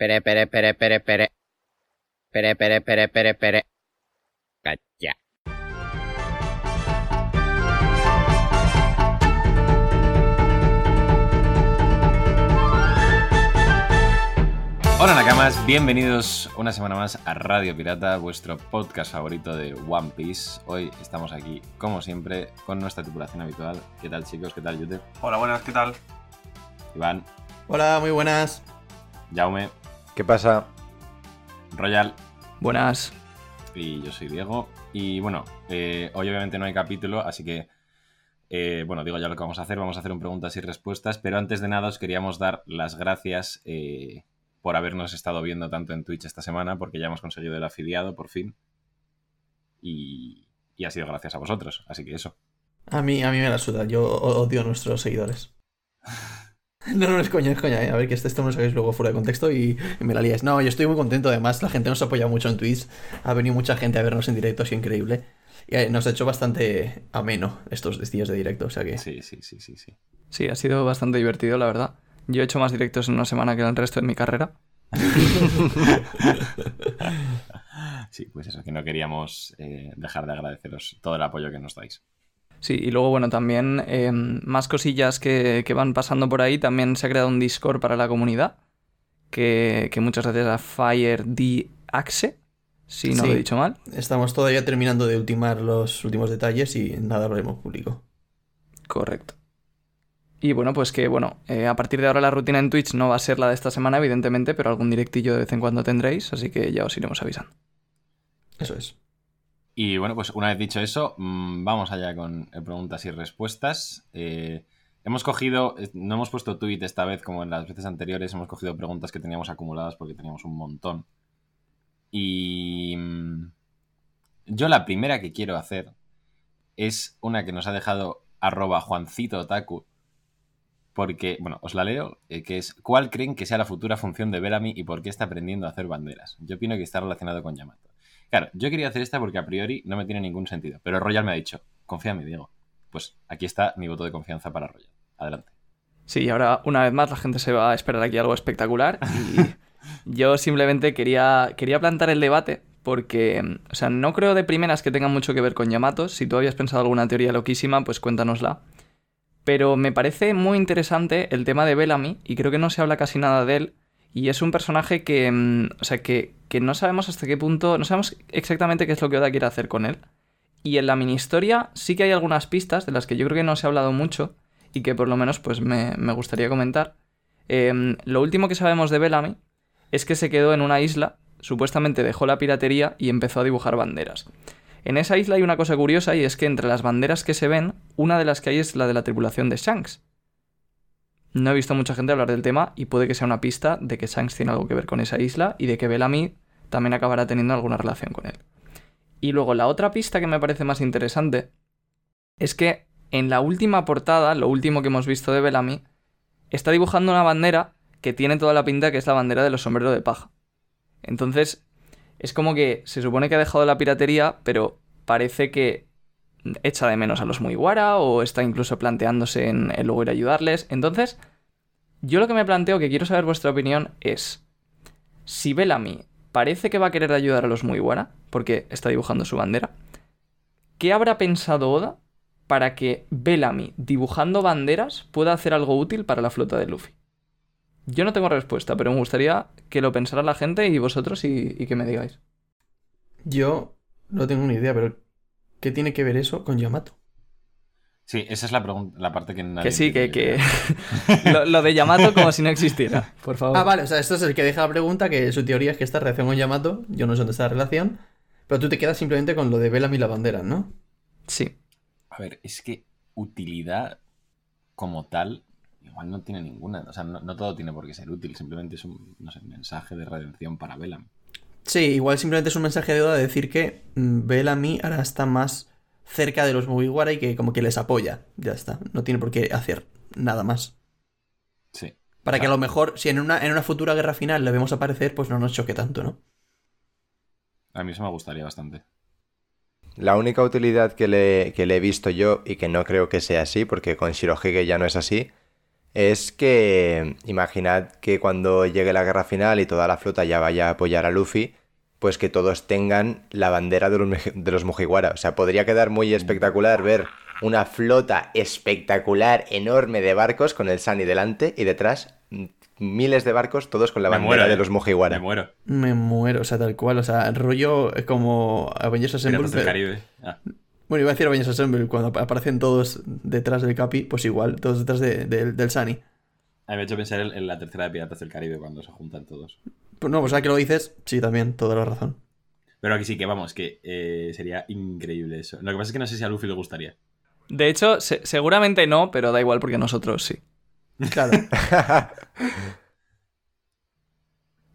Pere, pere, pere, pere, pere. Pere, pere, pere, pere, pere. Cacha. Hola Nakamas, bienvenidos una semana más a Radio Pirata, vuestro podcast favorito de One Piece. Hoy estamos aquí, como siempre, con nuestra tripulación habitual. ¿Qué tal chicos? ¿Qué tal Yute? Hola, buenas, ¿qué tal? Iván, Hola, muy buenas. Jaume, ¿Qué pasa? Royal Buenas. y yo soy Diego. Y bueno, eh, hoy obviamente no hay capítulo, así que, eh, bueno, digo ya lo que vamos a hacer, vamos a hacer un preguntas y respuestas, pero antes de nada os queríamos dar las gracias eh, por habernos estado viendo tanto en Twitch esta semana, porque ya hemos conseguido el afiliado por fin. Y, y ha sido gracias a vosotros, así que eso. A mí, a mí me la suda, yo odio a nuestros seguidores. No, no, es coña, es coña, eh. a ver que este esto me lo saquéis luego fuera de contexto y, y me la líais. No, yo estoy muy contento, además la gente nos apoya mucho en Twitch, ha venido mucha gente a vernos en directo, sido increíble. Y eh, nos ha hecho bastante ameno estos días de directo, o sea que... Sí, sí, sí, sí, sí. Sí, ha sido bastante divertido, la verdad. Yo he hecho más directos en una semana que en el resto de mi carrera. Sí, pues eso, que no queríamos eh, dejar de agradeceros todo el apoyo que nos dais. Sí, y luego, bueno, también eh, más cosillas que, que van pasando por ahí. También se ha creado un Discord para la comunidad. Que, que muchas gracias a Fire D Axe, si no Sí. lo he dicho mal. Estamos todavía terminando de ultimar los últimos detalles y nada lo haremos público. Correcto. Y bueno, pues que bueno, eh, a partir de ahora la rutina en Twitch no va a ser la de esta semana, evidentemente, pero algún directillo de vez en cuando tendréis, así que ya os iremos avisando. Eso es. Y bueno, pues una vez dicho eso, mm, vamos allá con eh, preguntas y respuestas. Eh, hemos cogido, eh, no hemos puesto tweet esta vez como en las veces anteriores, hemos cogido preguntas que teníamos acumuladas porque teníamos un montón. Y mm, yo la primera que quiero hacer es una que nos ha dejado arroba Juancito Otaku. Porque, bueno, os la leo, que es ¿Cuál creen que sea la futura función de Bellamy y por qué está aprendiendo a hacer banderas? Yo opino que está relacionado con Yamato. Claro, yo quería hacer esta porque a priori no me tiene ningún sentido. Pero Royal me ha dicho, confía en mí, Diego. Pues aquí está mi voto de confianza para Royal. Adelante. Sí, ahora una vez más la gente se va a esperar aquí algo espectacular y yo simplemente quería, quería plantar el debate porque, o sea, no creo de primeras que tenga mucho que ver con Yamato. Si tú habías pensado alguna teoría loquísima, pues cuéntanosla. Pero me parece muy interesante el tema de Bellamy y creo que no se habla casi nada de él. Y es un personaje que, mm, o sea, que, que no sabemos hasta qué punto, no sabemos exactamente qué es lo que Oda quiere hacer con él. Y en la mini historia sí que hay algunas pistas de las que yo creo que no se ha hablado mucho y que por lo menos pues me, me gustaría comentar. Eh, lo último que sabemos de Bellamy es que se quedó en una isla, supuestamente dejó la piratería y empezó a dibujar banderas. En esa isla hay una cosa curiosa y es que entre las banderas que se ven, una de las que hay es la de la tripulación de Shanks. No he visto mucha gente hablar del tema y puede que sea una pista de que Shanks tiene algo que ver con esa isla y de que Bellamy también acabará teniendo alguna relación con él. Y luego la otra pista que me parece más interesante es que en la última portada, lo último que hemos visto de Bellamy, está dibujando una bandera que tiene toda la pinta que es la bandera de los sombreros de paja. Entonces, es como que se supone que ha dejado la piratería, pero parece que echa de menos a los Mugiwara o está incluso planteándose en, en luego ir a ayudarles. Entonces, yo lo que me planteo, que quiero saber vuestra opinión, es si Bellamy parece que va a querer ayudar a los Mugiwara, porque está dibujando su bandera, ¿qué habrá pensado Oda para que Bellamy, dibujando banderas, pueda hacer algo útil para la flota de Luffy? Yo no tengo respuesta, pero me gustaría que lo pensara la gente y vosotros y, y que me digáis. Yo no tengo ni idea, pero ¿qué tiene que ver eso con Yamato? Sí, esa es la, pregunta, la parte que nadie Que sí, que, que... lo, lo de Yamato como si no existiera, por favor. Ah, vale, o sea, esto es el que deja la pregunta, que su teoría es que esta relación con Yamato, yo no sé dónde está la relación, pero tú te quedas simplemente con lo de Bellamy y la bandera, ¿no? Sí. A ver, es que utilidad como tal, igual no tiene ninguna. O sea, no, no todo tiene por qué ser útil. Simplemente es un, no sé, mensaje de redención para Bellamy. Sí, igual simplemente es un mensaje de Oda de decir que mm, Bellamy ahora está más cerca de los Mugiwara y que como que les apoya. Ya está, no tiene por qué hacer nada más. Sí. Para que a lo mejor, si en una, en una futura guerra final le vemos aparecer, pues no nos choque tanto, ¿no? A mí eso me gustaría bastante. La única utilidad que le, que le he visto yo, y que no creo que sea así, porque con Shirohige ya no es así, es que imaginad que cuando llegue la guerra final y toda la flota ya vaya a apoyar a Luffy, pues que todos tengan la bandera de los, de los Mugiwara. O sea, podría quedar muy espectacular ver una flota espectacular, enorme de barcos con el Sunny delante y detrás mm, miles de barcos todos con la bandera muero, de eh. los Mugiwara. Me muero. Me muero, o sea, tal cual. O sea, rollo como Avengers Assemble. Del Caribe. Ah, Bueno, iba a decir Avengers Assemble, cuando ap- aparecen todos detrás del Capi, pues igual, todos detrás de- de- del Sunny. a mí me ha hecho pensar en, en la tercera de Piratas del Caribe cuando se juntan todos. Pues no, pues ahora que lo dices, sí, también, toda la razón. Pero aquí sí que vamos, que eh, sería increíble eso. Lo que pasa es que no sé si a Luffy le gustaría. De hecho, se- seguramente no, pero da igual porque nosotros sí. Claro.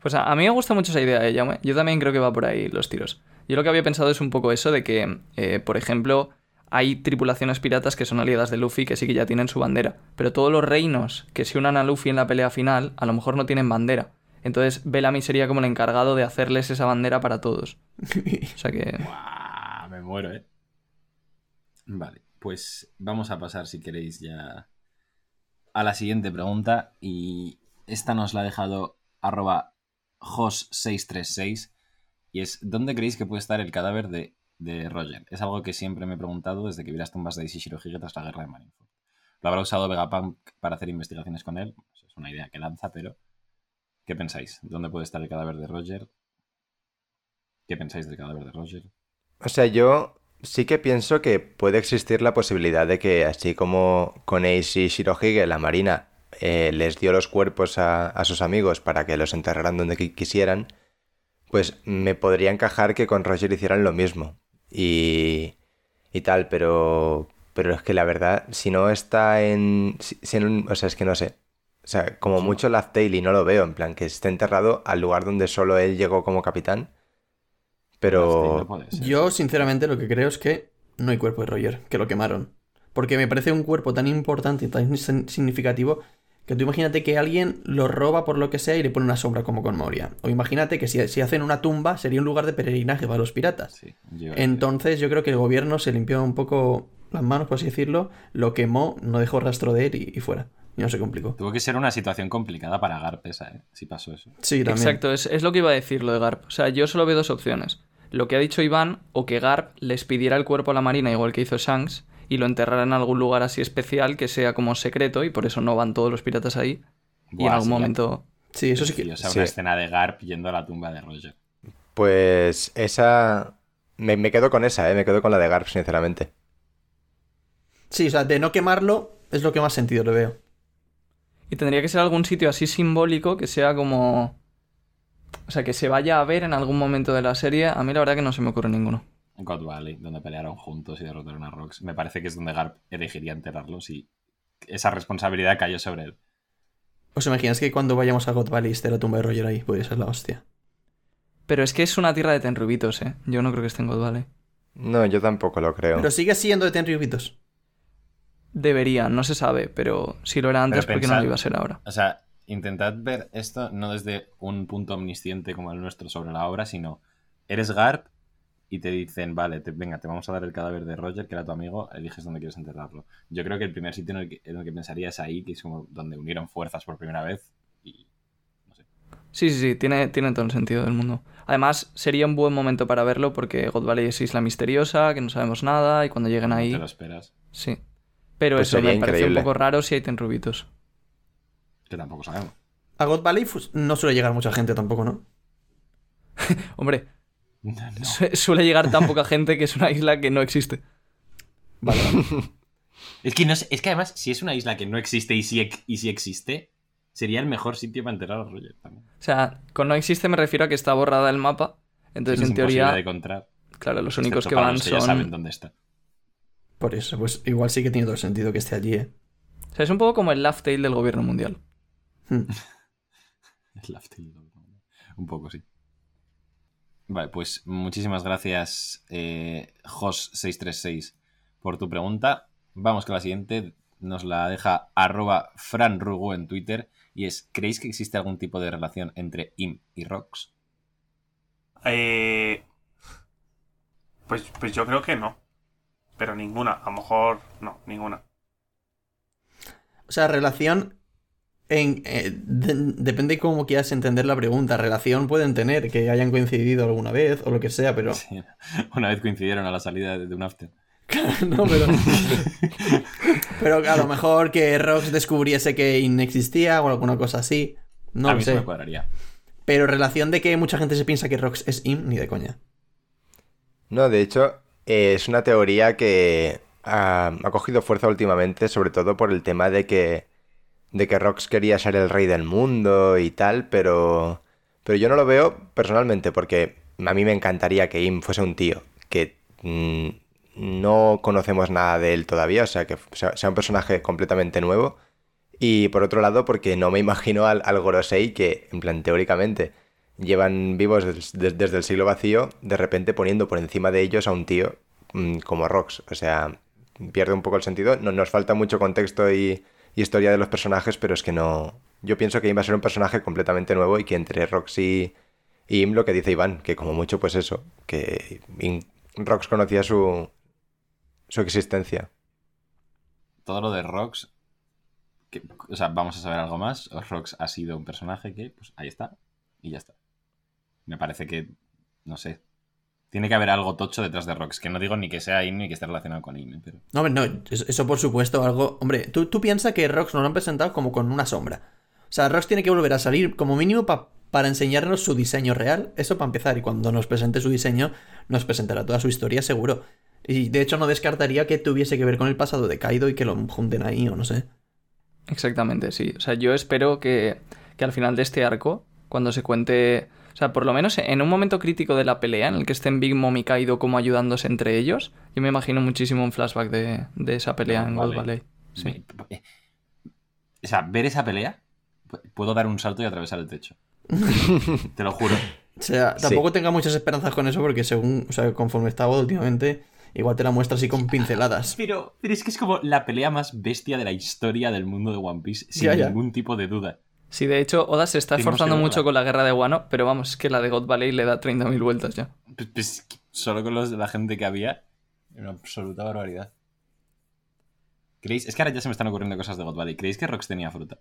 Pues a, a mí me gusta mucho esa idea, ¿eh, Jaume? Yo también creo que va por ahí los tiros. Yo lo que había pensado es un poco eso de que, eh, por ejemplo, hay tripulaciones piratas que son aliadas de Luffy que sí que ya tienen su bandera. Pero todos los reinos que se unan a Luffy en la pelea final, a lo mejor no tienen bandera. Entonces Bellamy sería como el encargado de hacerles esa bandera para todos. O sea que... ¡Guau! Me muero, ¿eh? Vale, pues vamos a pasar, si queréis, ya a la siguiente pregunta. Y esta nos la ha dejado arroba jos636. Y es, ¿dónde creéis que puede estar el cadáver de, de Roger? Es algo que siempre me he preguntado desde que vi las tumbas de Issei Shirohige tras la guerra de Marineford. Lo habrá usado Vegapunk para hacer investigaciones con él. Es una idea que lanza, pero... ¿Qué pensáis? ¿Dónde puede estar el cadáver de Roger? ¿Qué pensáis del cadáver de Roger? O sea, yo sí que pienso que puede existir la posibilidad de que, así como con Ace y Shirohige, la Marina eh, les dio los cuerpos a, a sus amigos para que los enterraran donde qui- quisieran, pues me podría encajar que con Roger hicieran lo mismo. Y, y tal, pero, pero es que la verdad, si no está en... si- si en un- o sea, es que no sé. O sea, como mucho Laugh Tale y no lo veo, en plan, que esté enterrado al lugar donde solo él llegó como capitán. Pero... Yo, sinceramente, lo que creo es que no hay cuerpo de Roger, que lo quemaron. Porque me parece un cuerpo tan importante y tan significativo que tú imagínate que alguien lo roba por lo que sea y le pone una sombra como con Moria. O imagínate que si, si hacen una tumba sería un lugar de peregrinaje para los piratas. Sí, yo- Entonces yo creo que el gobierno se limpió un poco las manos, por así decirlo, lo quemó, no dejó rastro de él y, y fuera. Y no se complicó. Tuvo que ser una situación complicada para Garp esa, ¿eh? Si pasó eso. Sí, también. Exacto, es, es lo que iba a decir lo de Garp. O sea, yo solo veo dos opciones. Lo que ha dicho Iván, o que Garp les pidiera el cuerpo a la Marina, igual que hizo Shanks, y lo enterrara en algún lugar así especial que sea como secreto, y por eso no van todos los piratas ahí. y en algún momento. Sí, eso sí Sí, que... o sea, Sí. una escena de Garp yendo a la tumba de Roger. Pues esa... Me, me quedo con esa, ¿eh? Me quedo con la de Garp, sinceramente. Sí, o sea, de no quemarlo es lo que más sentido le veo. Y tendría que ser algún sitio así simbólico que sea como. O sea, que se vaya a ver en algún momento de la serie. A mí la verdad que no se me ocurre ninguno. God Valley, donde pelearon juntos y derrotaron a Rox. Me parece que es donde Garp elegiría enterrarlos y esa responsabilidad cayó sobre él. ¿Os imagináis que cuando vayamos a God Valley esté la tumba de Roger ahí? Podría ser la hostia. Pero es que es una tierra de tenrubitos, ¿eh? Yo no creo que esté en God Valley. No, yo tampoco lo creo. Pero sigue siendo de Tenryubitos. Debería, no se sabe, pero si lo era antes, ¿por qué no lo iba a ser ahora? O sea, intentad ver esto no desde un punto omnisciente como el nuestro sobre la obra, sino eres Garp y te dicen, vale, te- venga, te vamos a dar el cadáver de Roger, que era tu amigo, eliges dónde quieres enterrarlo. Yo creo que el primer sitio en el que, en el que pensaría es ahí, que es como donde unieron fuerzas por primera vez y Sí, sí, sí, tiene, tiene todo el sentido del mundo. Además, sería un buen momento para verlo porque God Valley es isla misteriosa, que no sabemos nada, y cuando lleguen no ahí. te lo esperas. Sí. Pero Pues eso me parece un poco raro si hay tenrubitos. Que tampoco sabemos. A God Valley pues, no suele llegar mucha gente tampoco, ¿no? Hombre, No. su- suele llegar tan poca gente que es una isla que no existe. Vale, vale. Es que, no es que además, si es una isla que no existe y si, ex- y si existe, sería el mejor sitio para enterrar a Roger también. O sea, con no existe me refiero a que está borrada del mapa. Entonces, es en teoría, de encontrar. claro, los únicos excepto que van los que ya son. saben dónde está. Por eso, pues igual sí que tiene todo el sentido que esté allí, ¿eh? O sea, es un poco como el Laugh Tale del gobierno mundial. Hmm. Es la hostia, Un poco, sí. Vale, pues muchísimas gracias, eh, Jos636, por tu pregunta. Vamos con la siguiente. Nos la deja arroba franrugo en Twitter. Y es, ¿creéis que existe algún tipo de relación entre Im y Rox? Eh, pues, pues yo creo que no. Pero ninguna. A lo mejor no, ninguna. O sea, relación En, eh, de- depende cómo quieras entender la pregunta. Relación pueden tener, que hayan coincidido alguna vez o lo que sea, pero. Sí. Una vez coincidieron a la salida de de un after. no, pero. pero a lo mejor que Rox descubriese que In existía o alguna cosa así. No a lo mí se sé. me cuadraría. Pero relación de que mucha gente se piensa que Rox es Im, ni de coña. No, de hecho, eh, es una teoría que ha, ha cogido fuerza últimamente, sobre todo por el tema de que, de que Rox quería ser el rey del mundo y tal, pero, pero yo no lo veo personalmente, porque a mí me encantaría que Im fuese un tío que mm, no conocemos nada de él todavía, o sea, que sea, un personaje completamente nuevo. Y por otro lado, porque no me imagino al, al Gorosei que, en plan, teóricamente, llevan vivos des- des- desde el siglo vacío, de repente poniendo por encima de ellos a un tío mm, como Rox. O sea, pierde un poco el sentido. No, nos falta mucho contexto y, historia de los personajes, pero es que no. Yo pienso que Im va a ser un personaje completamente nuevo y que entre Rox y, Im lo que dice Iván, que como mucho, pues eso, que Rox conocía su, su existencia. Todo lo de Rox. o sea, vamos a saber algo más. Rox ha sido un personaje que, pues ahí está. Y ya está. Me parece que. No sé. Tiene que haber algo tocho detrás de Rox. Que no digo ni que sea Im ni que esté relacionado con Im. Pero. No, hombre, no, eso, por supuesto, algo. Hombre, tú, tú piensas que Rox nos lo han presentado como con una sombra. O sea, Rox tiene que volver a salir como mínimo pa- para enseñarnos su diseño real. Eso para empezar. Y cuando nos presente su diseño, nos presentará toda su historia, seguro. Y de hecho, no descartaría que tuviese que ver con el pasado de Kaido y que lo junten ahí, o no sé. Exactamente, sí. O sea, yo espero que, que al final de este arco, cuando se cuente. O sea, por lo menos en un momento crítico de la pelea, en el que estén Big Mom y Kaido como ayudándose entre ellos, yo me imagino muchísimo un flashback de, de esa pelea en Gold Vale. Valley. Sí. Me- eh, O sea, ver esa pelea. pu- Puedo dar un salto y atravesar el techo. Te lo juro. O sea, tampoco tenga muchas esperanzas con eso porque según, o sea, conforme estaba últimamente, igual te la muestra así con pinceladas. Pero, pero es que es como la pelea más bestia de la historia del mundo de One Piece, sin Ya, ya. ningún tipo de duda. Sí, de hecho, Oda se está esforzando mucho con la guerra de Wano, pero vamos, es que la de God Valley le da 30.000 vueltas ya. Pues, pues, solo con los de la gente que había, una absoluta barbaridad. ¿Creéis? Es que ahora ya se me están ocurriendo cosas de God Valley. ¿Creéis que Rox tenía fruta?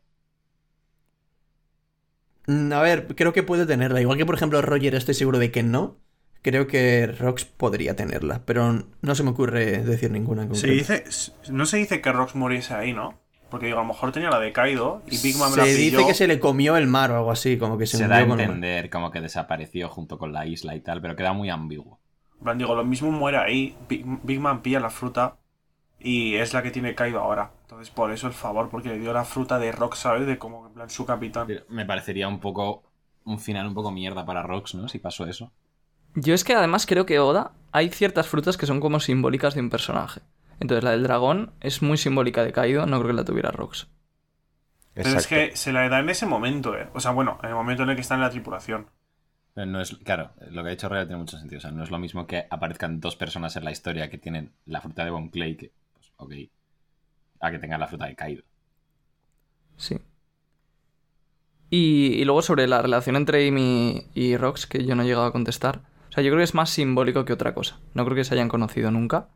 Mm, A ver, creo que puede tenerla. Igual que, por ejemplo, Roger estoy seguro de que no. Creo que Rox podría tenerla, pero no se me ocurre decir ninguna en Se dice, no se dice que Rox muriese ahí, ¿no? Porque digo, a lo mejor tenía la de Kaido y Big Mom Se la dice pilló. que se le comió el mar o algo así, como que se, Se, da a entender como que desapareció junto con la isla y tal, pero queda muy ambiguo. En plan, digo, lo mismo muere ahí. Big, Big Man pilla la fruta y es la que tiene Kaido ahora. Entonces, por eso el favor, porque le dio la fruta de Rox, ¿sabes? De como, en plan, su capitán. Pero me parecería un poco. Un final un poco mierda para Rox, ¿no? Si pasó eso. Yo es que además creo que Oda hay ciertas frutas que son como simbólicas de un personaje. Entonces la del dragón es muy simbólica de Kaido, no creo que la tuviera Rox. Pero es que se la da en ese momento, ¿eh? O sea, bueno, en el momento en el que está en la tripulación. Pero no es. Claro, lo que ha dicho Real tiene mucho sentido. O sea, no es lo mismo que aparezcan dos personas en la historia que tienen la fruta de Bon Clay, que. Pues, ok. A que tengan la fruta de Kaido. Sí. Y, y luego sobre la relación entre Amy y Rox, que yo no he llegado a contestar. O sea, yo creo que es más simbólico que otra cosa. No creo que se hayan conocido nunca.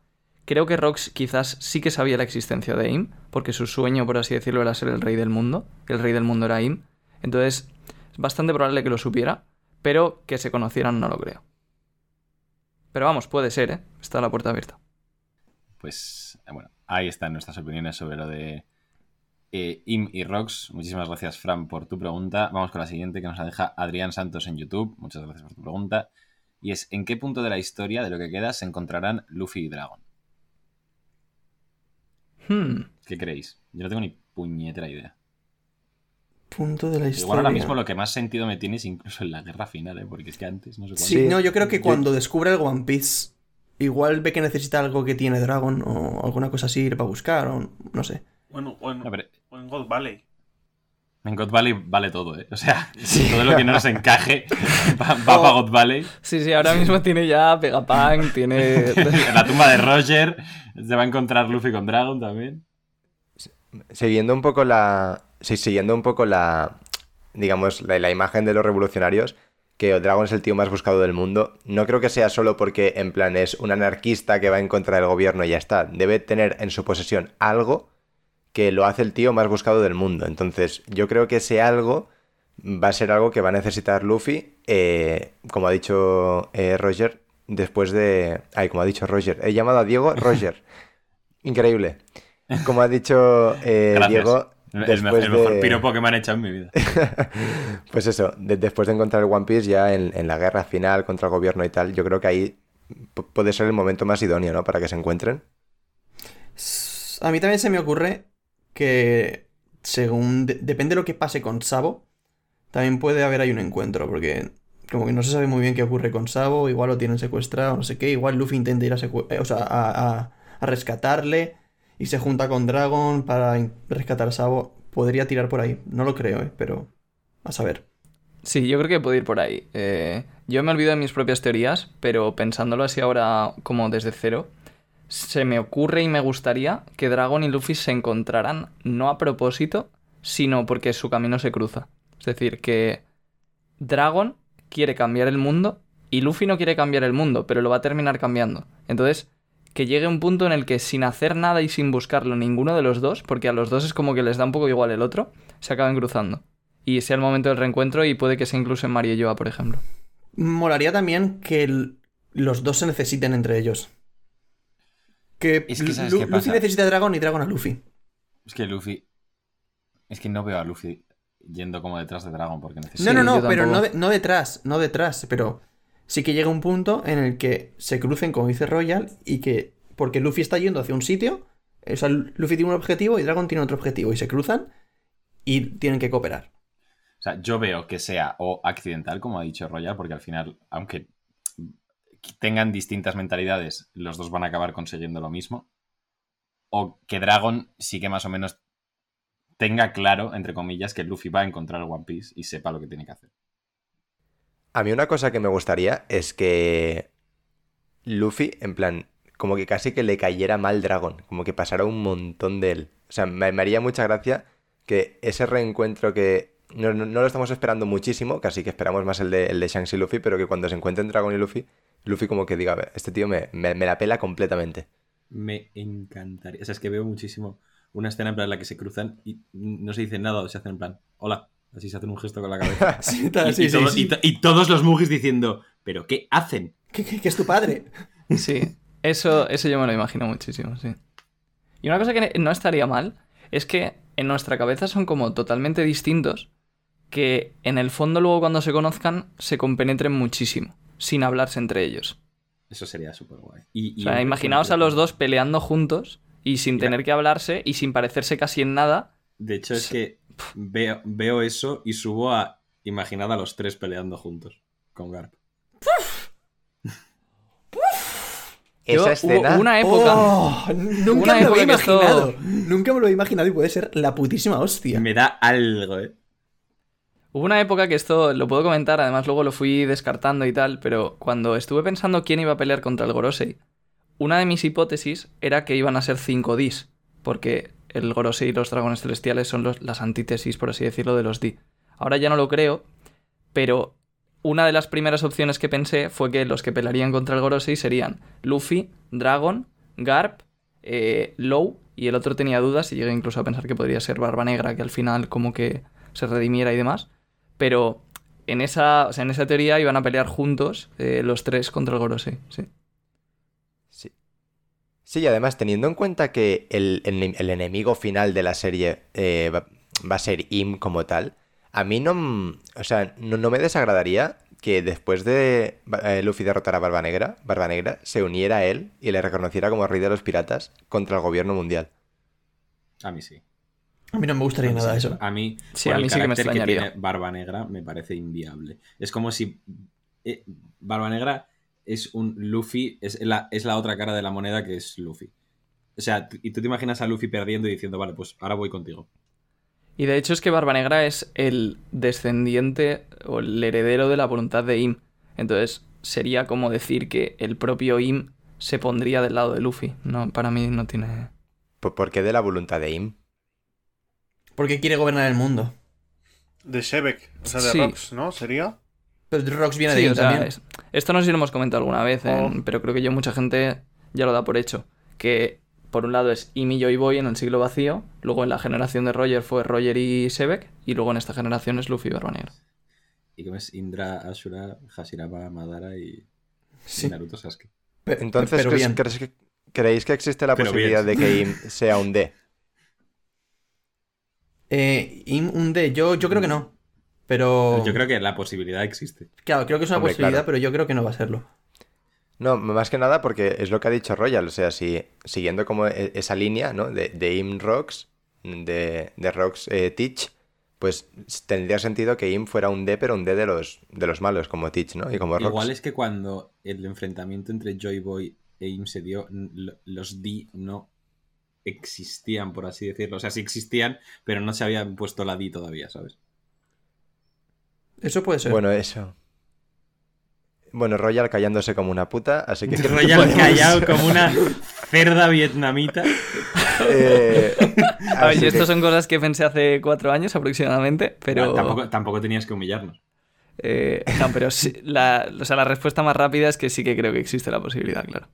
Creo que Rox quizás sí que sabía la existencia de Im, porque su sueño, por así decirlo, era ser el rey del mundo. que El rey del mundo era Im. Entonces, es bastante probable que lo supiera, pero que se conocieran no lo creo. Pero vamos, puede ser, ¿eh? Está la puerta abierta. Pues, eh, bueno, ahí están nuestras opiniones sobre lo de eh, Im y Rox. Muchísimas gracias, Fran, por tu pregunta. Vamos con la siguiente que nos la deja Adrián Santos en YouTube. Muchas gracias por tu pregunta. Y es, ¿en qué punto de la historia, de lo que queda, se encontrarán Luffy y Dragon? Hmm. ¿Qué creéis? Yo no tengo ni puñetera idea. Punto de la historia. Igual ahora mismo lo que más sentido me tiene es incluso en la guerra final, ¿eh? porque es que antes no sé cuándo. Sí, Sí. no, yo creo que Yo- cuando descubre el One Piece, igual ve que necesita algo que tiene Dragon o alguna cosa así para buscar, o no sé. Bueno, o en, o en God Valley. En God Valley vale todo, ¿eh? O sea, todo lo que no nos encaje va, va para God Valley. Sí, sí, ahora mismo tiene ya Vegapunk, tiene... En la tumba de Roger se va a encontrar Luffy con Dragon también. Siguiendo un poco la. Sí, siguiendo un poco la. Digamos, la, la imagen de los revolucionarios, que Dragon es el tío más buscado del mundo. No creo que sea solo porque, en plan, es un anarquista que va en contra del gobierno y ya está. Debe tener en su posesión algo que lo hace el tío más buscado del mundo. Entonces, yo creo que ese algo va a ser algo que va a necesitar Luffy, eh, como ha dicho eh, Roger, después de... Ay, como ha dicho Roger. He llamado a Diego Roger. Increíble. Como ha dicho eh. Diego... El, después mejor, el mejor de- piropo que me han hecho en mi vida. Pues eso, de- después de encontrar el One Piece ya en, en la guerra final contra el gobierno y tal, yo creo que ahí puede ser el momento más idóneo, ¿no? Para que se encuentren. A mí también se me ocurre que según de- depende de lo que pase con Sabo, también puede haber ahí un encuentro, porque como que no se sabe muy bien qué ocurre con Sabo, igual lo tienen secuestrado, no sé qué, igual Luffy intenta ir a, eh, o sea, a, a- rescatarle y se junta con Dragon para rescatar a Sabo. Podría tirar por ahí, no lo creo, eh, pero a saber. Sí, yo creo que puede ir por ahí. Eh, yo me olvido de mis propias teorías, pero pensándolo así ahora como desde cero, se me ocurre y me gustaría que Dragon y Luffy se encontraran no a propósito, sino porque su camino se cruza. Es decir, que Dragon quiere cambiar el mundo y Luffy no quiere cambiar el mundo, pero lo va a terminar cambiando. Entonces, que llegue un punto en el que sin hacer nada y sin buscarlo ninguno de los dos, porque a los dos es como que les da un poco igual el otro, se acaben cruzando. Y sea el momento del reencuentro y puede que sea incluso en Mario y Joa, por ejemplo. Molaría también que los dos se necesiten entre ellos. Que, Es que, ¿sabes Lu- qué Luffy pasa? necesita a Dragon y Dragon a Luffy. Es que Luffy. Es que no veo a Luffy yendo como detrás de Dragon porque necesita. No, no, no, pero no, de- no detrás, no detrás, pero sí que llega un punto en el que se crucen, como dice Royal, y que, porque Luffy está yendo hacia un sitio, o sea, Luffy tiene un objetivo y Dragon tiene otro objetivo, y se cruzan y tienen que cooperar. O sea, yo veo que sea o accidental, como ha dicho Royal, porque al final, aunque tengan distintas mentalidades, los dos van a acabar consiguiendo lo mismo. O que Dragon sí que más o menos tenga claro, entre comillas, que Luffy va a encontrar One Piece y sepa lo que tiene que hacer. A mí una cosa que me gustaría es que Luffy, en plan, como que casi que le cayera mal Dragon, como que pasara un montón de él. O sea, me, haría mucha gracia que ese reencuentro que no, no- no lo estamos esperando muchísimo, casi que esperamos más el de, el de Shanks y Luffy, pero que cuando se encuentren Dragon y Luffy, Luffy como que diga, "A ver, este tío me, me- me la pela completamente. Me encantaría. O sea, es que veo muchísimo una escena en plan en la que se cruzan y no se dicen nada o se hacen en plan, hola. Así se hacen un gesto con la cabeza. Sí, y, tal, sí, y sí, todos- sí. y to- y todos los mugis diciendo, ¿pero qué hacen? ¿Qué, qué- qué es tu padre? Sí, eso, eso yo me lo imagino muchísimo, sí. Y una cosa que no estaría mal es que en nuestra cabeza son como totalmente distintos, que en el fondo luego cuando se conozcan se compenetren muchísimo, sin hablarse entre ellos. Eso sería súper guay. Y, y O sea, imaginaos a los dos peleando juntos y sin Mira. tener que hablarse y sin parecerse casi en nada. De hecho, es que veo, veo eso y subo a imaginar a los tres peleando juntos con Garp. Yo- Esa escena... Hubo una época... Oh, nunca Una me lo época esto- imaginado. Nunca me lo había imaginado y puede ser la putísima hostia. Me da algo, ¿eh? Hubo una época que esto lo puedo comentar, además luego lo fui descartando y tal, pero cuando estuve pensando quién iba a pelear contra el Gorosei, una de mis hipótesis era que iban a ser 5 Ds, porque el Gorosei y los dragones celestiales son las antítesis, por así decirlo, de los D. Ahora ya no lo creo, pero una de las primeras opciones que pensé fue que los que pelearían contra el Gorosei serían Luffy, Dragon, Garp, eh, Low, y el otro tenía dudas y llegué incluso a pensar que podría ser Barba Negra, que al final como que se redimiera y demás. Pero en esa, o sea, en esa teoría iban a pelear juntos eh, los tres contra el Gorosei, sí. Sí. Sí, y además, teniendo en cuenta que el, el- el enemigo final de la serie eh, va, va a ser Im como tal, a mí no, o sea, no, no me desagradaría que después de eh, Luffy derrotar a Barba Negra, Barba Negra se uniera a él y le reconociera como rey de los piratas contra el gobierno mundial. A mí sí. A mí no me gustaría nada eso. A mí, Sí, por a el mí sí que me tiene Barba Negra me parece inviable. Es como si eh, Barba Negra es un Luffy, es la, es la otra cara de la moneda que es Luffy. O sea, y tú te imaginas a Luffy perdiendo y diciendo, vale, pues ahora voy contigo. Y de hecho es que Barba Negra es el descendiente o el heredero de la voluntad de Im. Entonces sería como decir que el propio Im se pondría del lado de Luffy. No, para mí no tiene... ¿Por, por qué de la voluntad de Im? Porque quiere gobernar el mundo. De Shebek, o sea, de Sí. Rocks, ¿no? ¿Sería? Pero Rox viene Sí, de o sea, también. es- esto no sé si lo hemos comentado alguna vez, en- Oh. pero creo que yo mucha gente ya lo da por hecho. Que por un lado es Im y Joy Boy en el siglo vacío, luego en la generación de Roger fue Roger y Sebek, y luego en esta generación es Luffy y Barba Negra. Y que es Indra, Ashura, Hashirama, Madara y. Naruto Sasuke. Entonces, pero ¿crees, bien. crees que, ¿creéis que existe la Pero posibilidad bien. de que Im sea un D? Eh, Im- un D, yo, yo creo que no. Pero. Yo creo que la posibilidad existe. Claro, creo que es una Hombre, posibilidad, claro. pero yo creo que no va a serlo. No, más que nada porque es lo que ha dicho Royal, o sea, si siguiendo como e- esa línea, ¿no? De, de Im Rocks, de, de Rocks eh, Teach, pues tendría sentido que Im fuera un D, pero un D de los, de los malos, como Teach, ¿no? Y como Rocks. Igual es que cuando el enfrentamiento entre Joy Boy e Im se dio, los D no existían, por así decirlo. O sea, sí existían, pero no se habían puesto la D todavía, ¿sabes? Eso puede ser. Bueno, eso. Bueno, Royal callándose como una puta, así que... Royal podemos- callado como una cerda vietnamita. Eh, A ver, así yo que- estas son cosas que pensé hace cuatro años aproximadamente, pero... Tampoco, tampoco tenías que humillarnos. eh, no, pero sí, la, o sea, la respuesta más rápida es que sí que creo que existe la posibilidad, claro.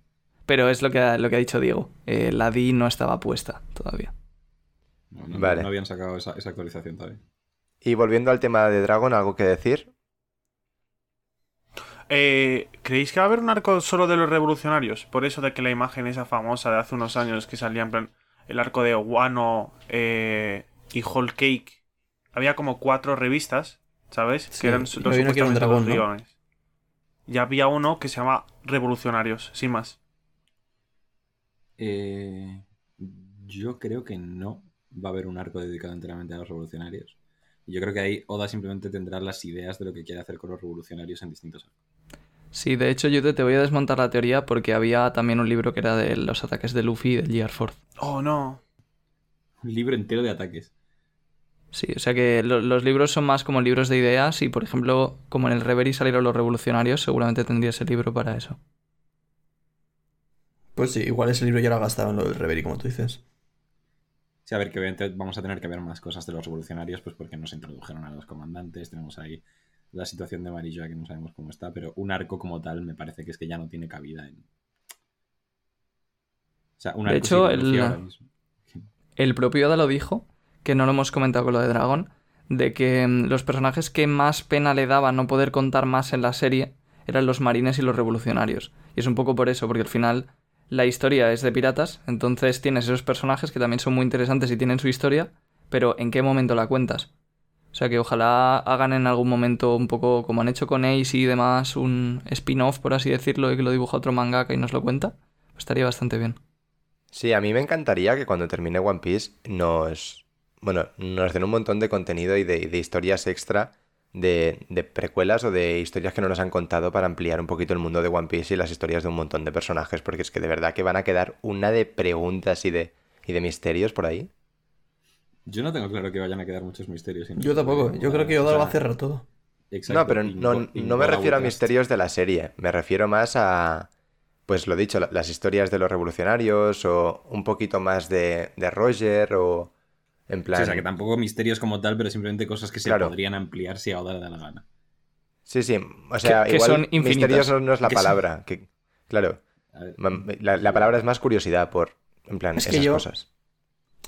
Pero es lo que ha, lo que ha dicho Diego. eh, la D no estaba puesta todavía. No, no- Vale. no habían sacado esa, esa actualización todavía. Y volviendo al tema de Dragon, ¿algo que decir? Eh, ¿Creéis que va a haber un arco solo de los revolucionarios? Por eso de que la imagen esa famosa de hace unos años que salía en plan el arco de Wano eh, y Whole Cake. Había como cuatro revistas, ¿sabes? Sí, que eran los uno que era un supuestamente dragón, los ¿no? había uno que se llama Revolucionarios, sin más. Eh, yo creo que no va a haber un arco dedicado enteramente a los revolucionarios. Yo creo que ahí Oda simplemente tendrá las ideas de lo que quiere hacer con los revolucionarios en distintos arcos. Sí, de hecho, yo te, te voy a desmontar la teoría porque había también un libro que era de los ataques de Luffy y del Gear Force. Oh, no. Un libro entero de ataques. Sí, o sea que lo- los libros son más como libros de ideas y, por ejemplo, como en el Reverie salieron los revolucionarios, seguramente tendría ese libro para eso. Pues sí, igual ese libro ya lo ha gastado en lo del Reverie, como tú dices. Sí, a ver, que obviamente vamos a tener que ver más cosas de los revolucionarios, pues porque nos introdujeron a los comandantes, tenemos ahí la situación de Marillo que no sabemos cómo está, pero un arco como tal me parece que es que ya no tiene cabida en... O sea, un De arco hecho, sin Luffy el- ahora mismo. El propio Oda lo dijo, que no lo hemos comentado con lo de Dragon, de que mm, los personajes que más pena le daba no poder contar más en la serie eran los marines y los revolucionarios. Y es un poco por eso, porque al final la historia es de piratas, entonces tienes esos personajes que también son muy interesantes y tienen su historia, pero ¿en qué momento la cuentas? O sea que ojalá hagan en algún momento un poco como han hecho con Ace y demás, un spin-off, por así decirlo, y que lo dibuja otro mangaka y nos lo cuenta. Pues estaría bastante bien. Sí, a mí me encantaría que cuando termine One Piece nos, bueno, nos den un montón de contenido y de, y de historias extra de, de precuelas o de historias que no nos han contado para ampliar un poquito el mundo de One Piece y las historias de un montón de personajes, porque es que de verdad que van a quedar una de preguntas y de, y de misterios por ahí. Yo no tengo claro que vayan a quedar muchos misterios. en Yo tampoco. Yo creo que o Oda lo va a cerrar todo. exacto, No, pero no, no me refiero a misterios de la serie, me refiero más a, pues lo dicho, la- las historias de los revolucionarios o un poquito más de, de Roger o en plan... Sí, o sea, que tampoco misterios como tal, pero simplemente cosas que se Claro. podrían ampliar si a Oda le da la gana. Sí, sí, o sea, Que- son infinitas. misterios no, no es la Que son- palabra, que, claro, ver, la, la palabra es más curiosidad por, en plan, Es que esas yo- cosas.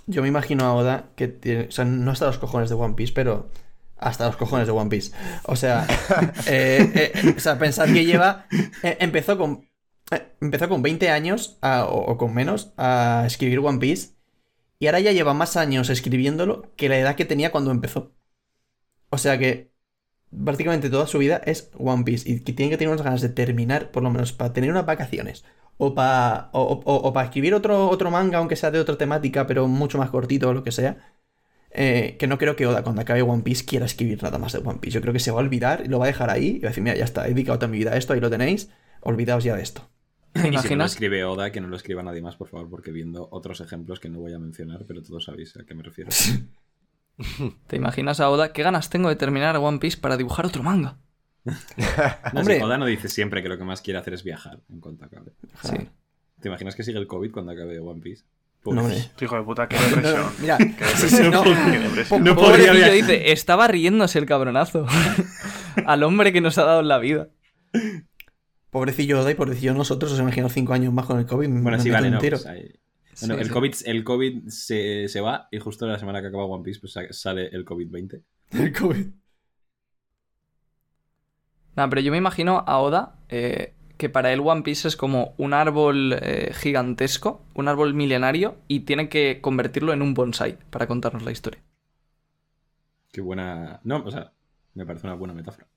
Yo me imagino a Oda que tiene. O sea, no hasta los cojones de One Piece, pero. Hasta los cojones de One Piece. O sea. eh, eh, o sea, pensad que lleva. eh, empezó con. eh, empezó con 20 años, a- o, o con menos, a escribir One Piece. Y ahora ya lleva más años escribiéndolo que la edad que tenía cuando empezó. O sea que. Prácticamente toda su vida es One Piece. Y que tiene que tener unas ganas de terminar, por lo menos, para tener unas vacaciones. O para o, escribir otro, otro manga, aunque sea de otra temática, pero mucho más cortito o lo que sea. eh, que no creo que Oda, cuando acabe One Piece, quiera escribir nada más de One Piece. Yo creo que se va a olvidar y lo va a dejar ahí. Y va a decir, mira, ya está, he dedicado toda mi vida a esto, ahí lo tenéis. Olvidaos ya de esto. ¿Te Y si no lo imaginas? escribe Oda, que no lo escriba nadie más, por favor, porque viendo otros ejemplos que no voy a mencionar, pero todos sabéis a qué me refiero. ¿Te imaginas a Oda? ¿Qué ganas tengo de terminar One Piece para dibujar otro manga? Hombre. Oda no dice siempre que lo que más quiere hacer es viajar en cuanto acabe. Sí. ¿Te imaginas que sigue el COVID cuando acabe One Piece? No, hombre. Hijo de puta, qué no, depresión. mira, sí, sí, no. Qué depresión. No podría dice, estaba riéndose el cabronazo. Al hombre que nos ha dado la vida. Pobrecillo Oda y pobrecillo nosotros, os imagino cinco años más con el COVID. Bueno, sí, vale, no. pues ahí- Bueno, Sí, el, sí. COVID, el COVID se, se va y justo la semana que acaba One Piece pues, sa- sale el COVID-20. El COVID. Nah, pero yo me imagino a Oda eh, que para él One Piece es como un árbol eh, gigantesco, un árbol milenario, y tiene que convertirlo en un bonsai para contarnos la historia. Qué buena... No, o sea, me parece una buena metáfora.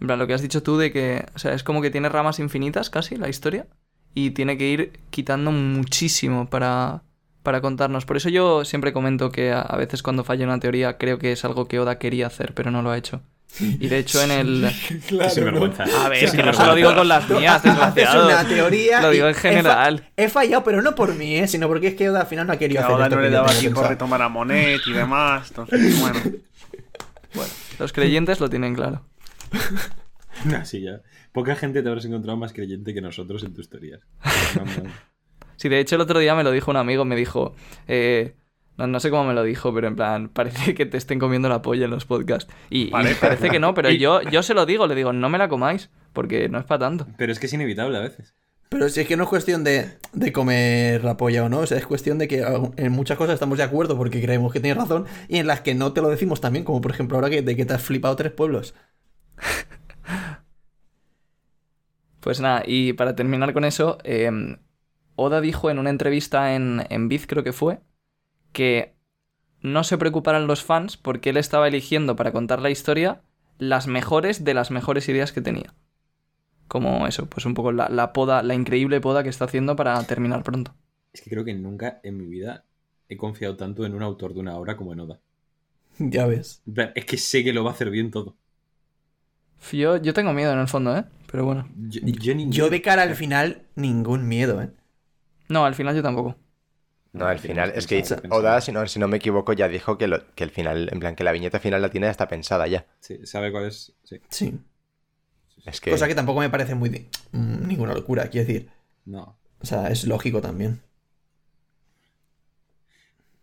En plan, lo que has dicho tú de que, o sea, es como que tiene ramas infinitas casi la historia y tiene que ir quitando muchísimo para, para contarnos. Por eso yo siempre comento que a, a veces cuando falla una teoría creo que es algo que Oda quería hacer, pero no lo ha hecho. Y de hecho en el... Claro, sinvergüenza. A ver, que no se lo digo con las mías, desgraciado. una teoría. Lo digo en general. He, fa- he fallado, pero no por mí, ¿eh? sino porque es que Oda al final no ha Que querido a hacer Oda esto no que le daba tiempo a retomar a Monet y demás. Entonces, bueno. Los creyentes lo tienen claro. Así ya. Poca gente te habrás encontrado más creyente que nosotros en tus teorías. Sí, de hecho el otro día me lo dijo un amigo, me dijo... eh, no, no sé cómo me lo dijo, pero en plan, parece que te estén comiendo la polla en los podcasts. Y y Parece. que no, pero Y- yo, yo se lo digo, le digo, no me la comáis, porque no es para tanto. Pero es que es inevitable a veces. Pero si es que no es cuestión de, de comer la polla o no, o sea, es cuestión de que en muchas cosas estamos de acuerdo porque creemos que tienes razón y en las que no te lo decimos también, como por ejemplo ahora que, de que te has flipado tres pueblos. Pues nada, y para terminar con eso, eh, Oda dijo en una entrevista en, en Viz, creo que fue, que no se preocuparan los fans porque él estaba eligiendo para contar la historia las mejores de las mejores ideas que tenía. Como eso, pues un poco la, la poda, la increíble poda que está haciendo para terminar pronto. Es que creo que nunca en mi vida he confiado tanto en un autor de una obra como en Oda. Ya ves. Es que sé que lo va a hacer bien todo. Yo, yo tengo miedo en el fondo, ¿eh? Pero bueno. Yo, yo ni- Yo de cara al final, ningún miedo, ¿eh? No, al final yo tampoco. No, al final, es que. Oda, si no, si no me equivoco, ya dijo que, lo- que el final, en plan, que la viñeta final la tiene hasta pensada ya. Sí, sabe cuál es. Sí. Sí. Es que, Cosa que tampoco me parece muy... mm, ninguna locura, quiero decir. No. O sea, es lógico también.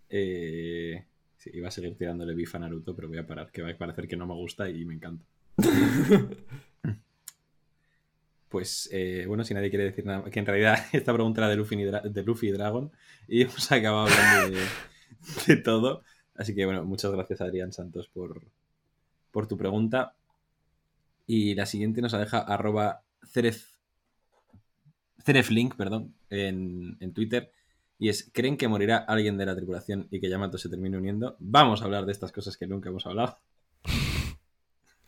Eh, sí, iba a seguir tirándole bifa a Naruto, pero voy a parar, que va a parecer que no me gusta y me encanta. Pues eh, bueno, si nadie quiere decir nada, que en realidad esta pregunta era de Luffy y, de Luffy y Dragon y hemos acabado hablando de, de todo. Así que bueno, muchas gracias Adrián Santos por, por tu pregunta. Y la siguiente nos la deja arroba ceref, cereflink, perdón, en, en Twitter. Y es, ¿creen que morirá alguien de la tripulación y que Yamato se termine uniendo? Vamos a hablar de estas cosas que nunca hemos hablado.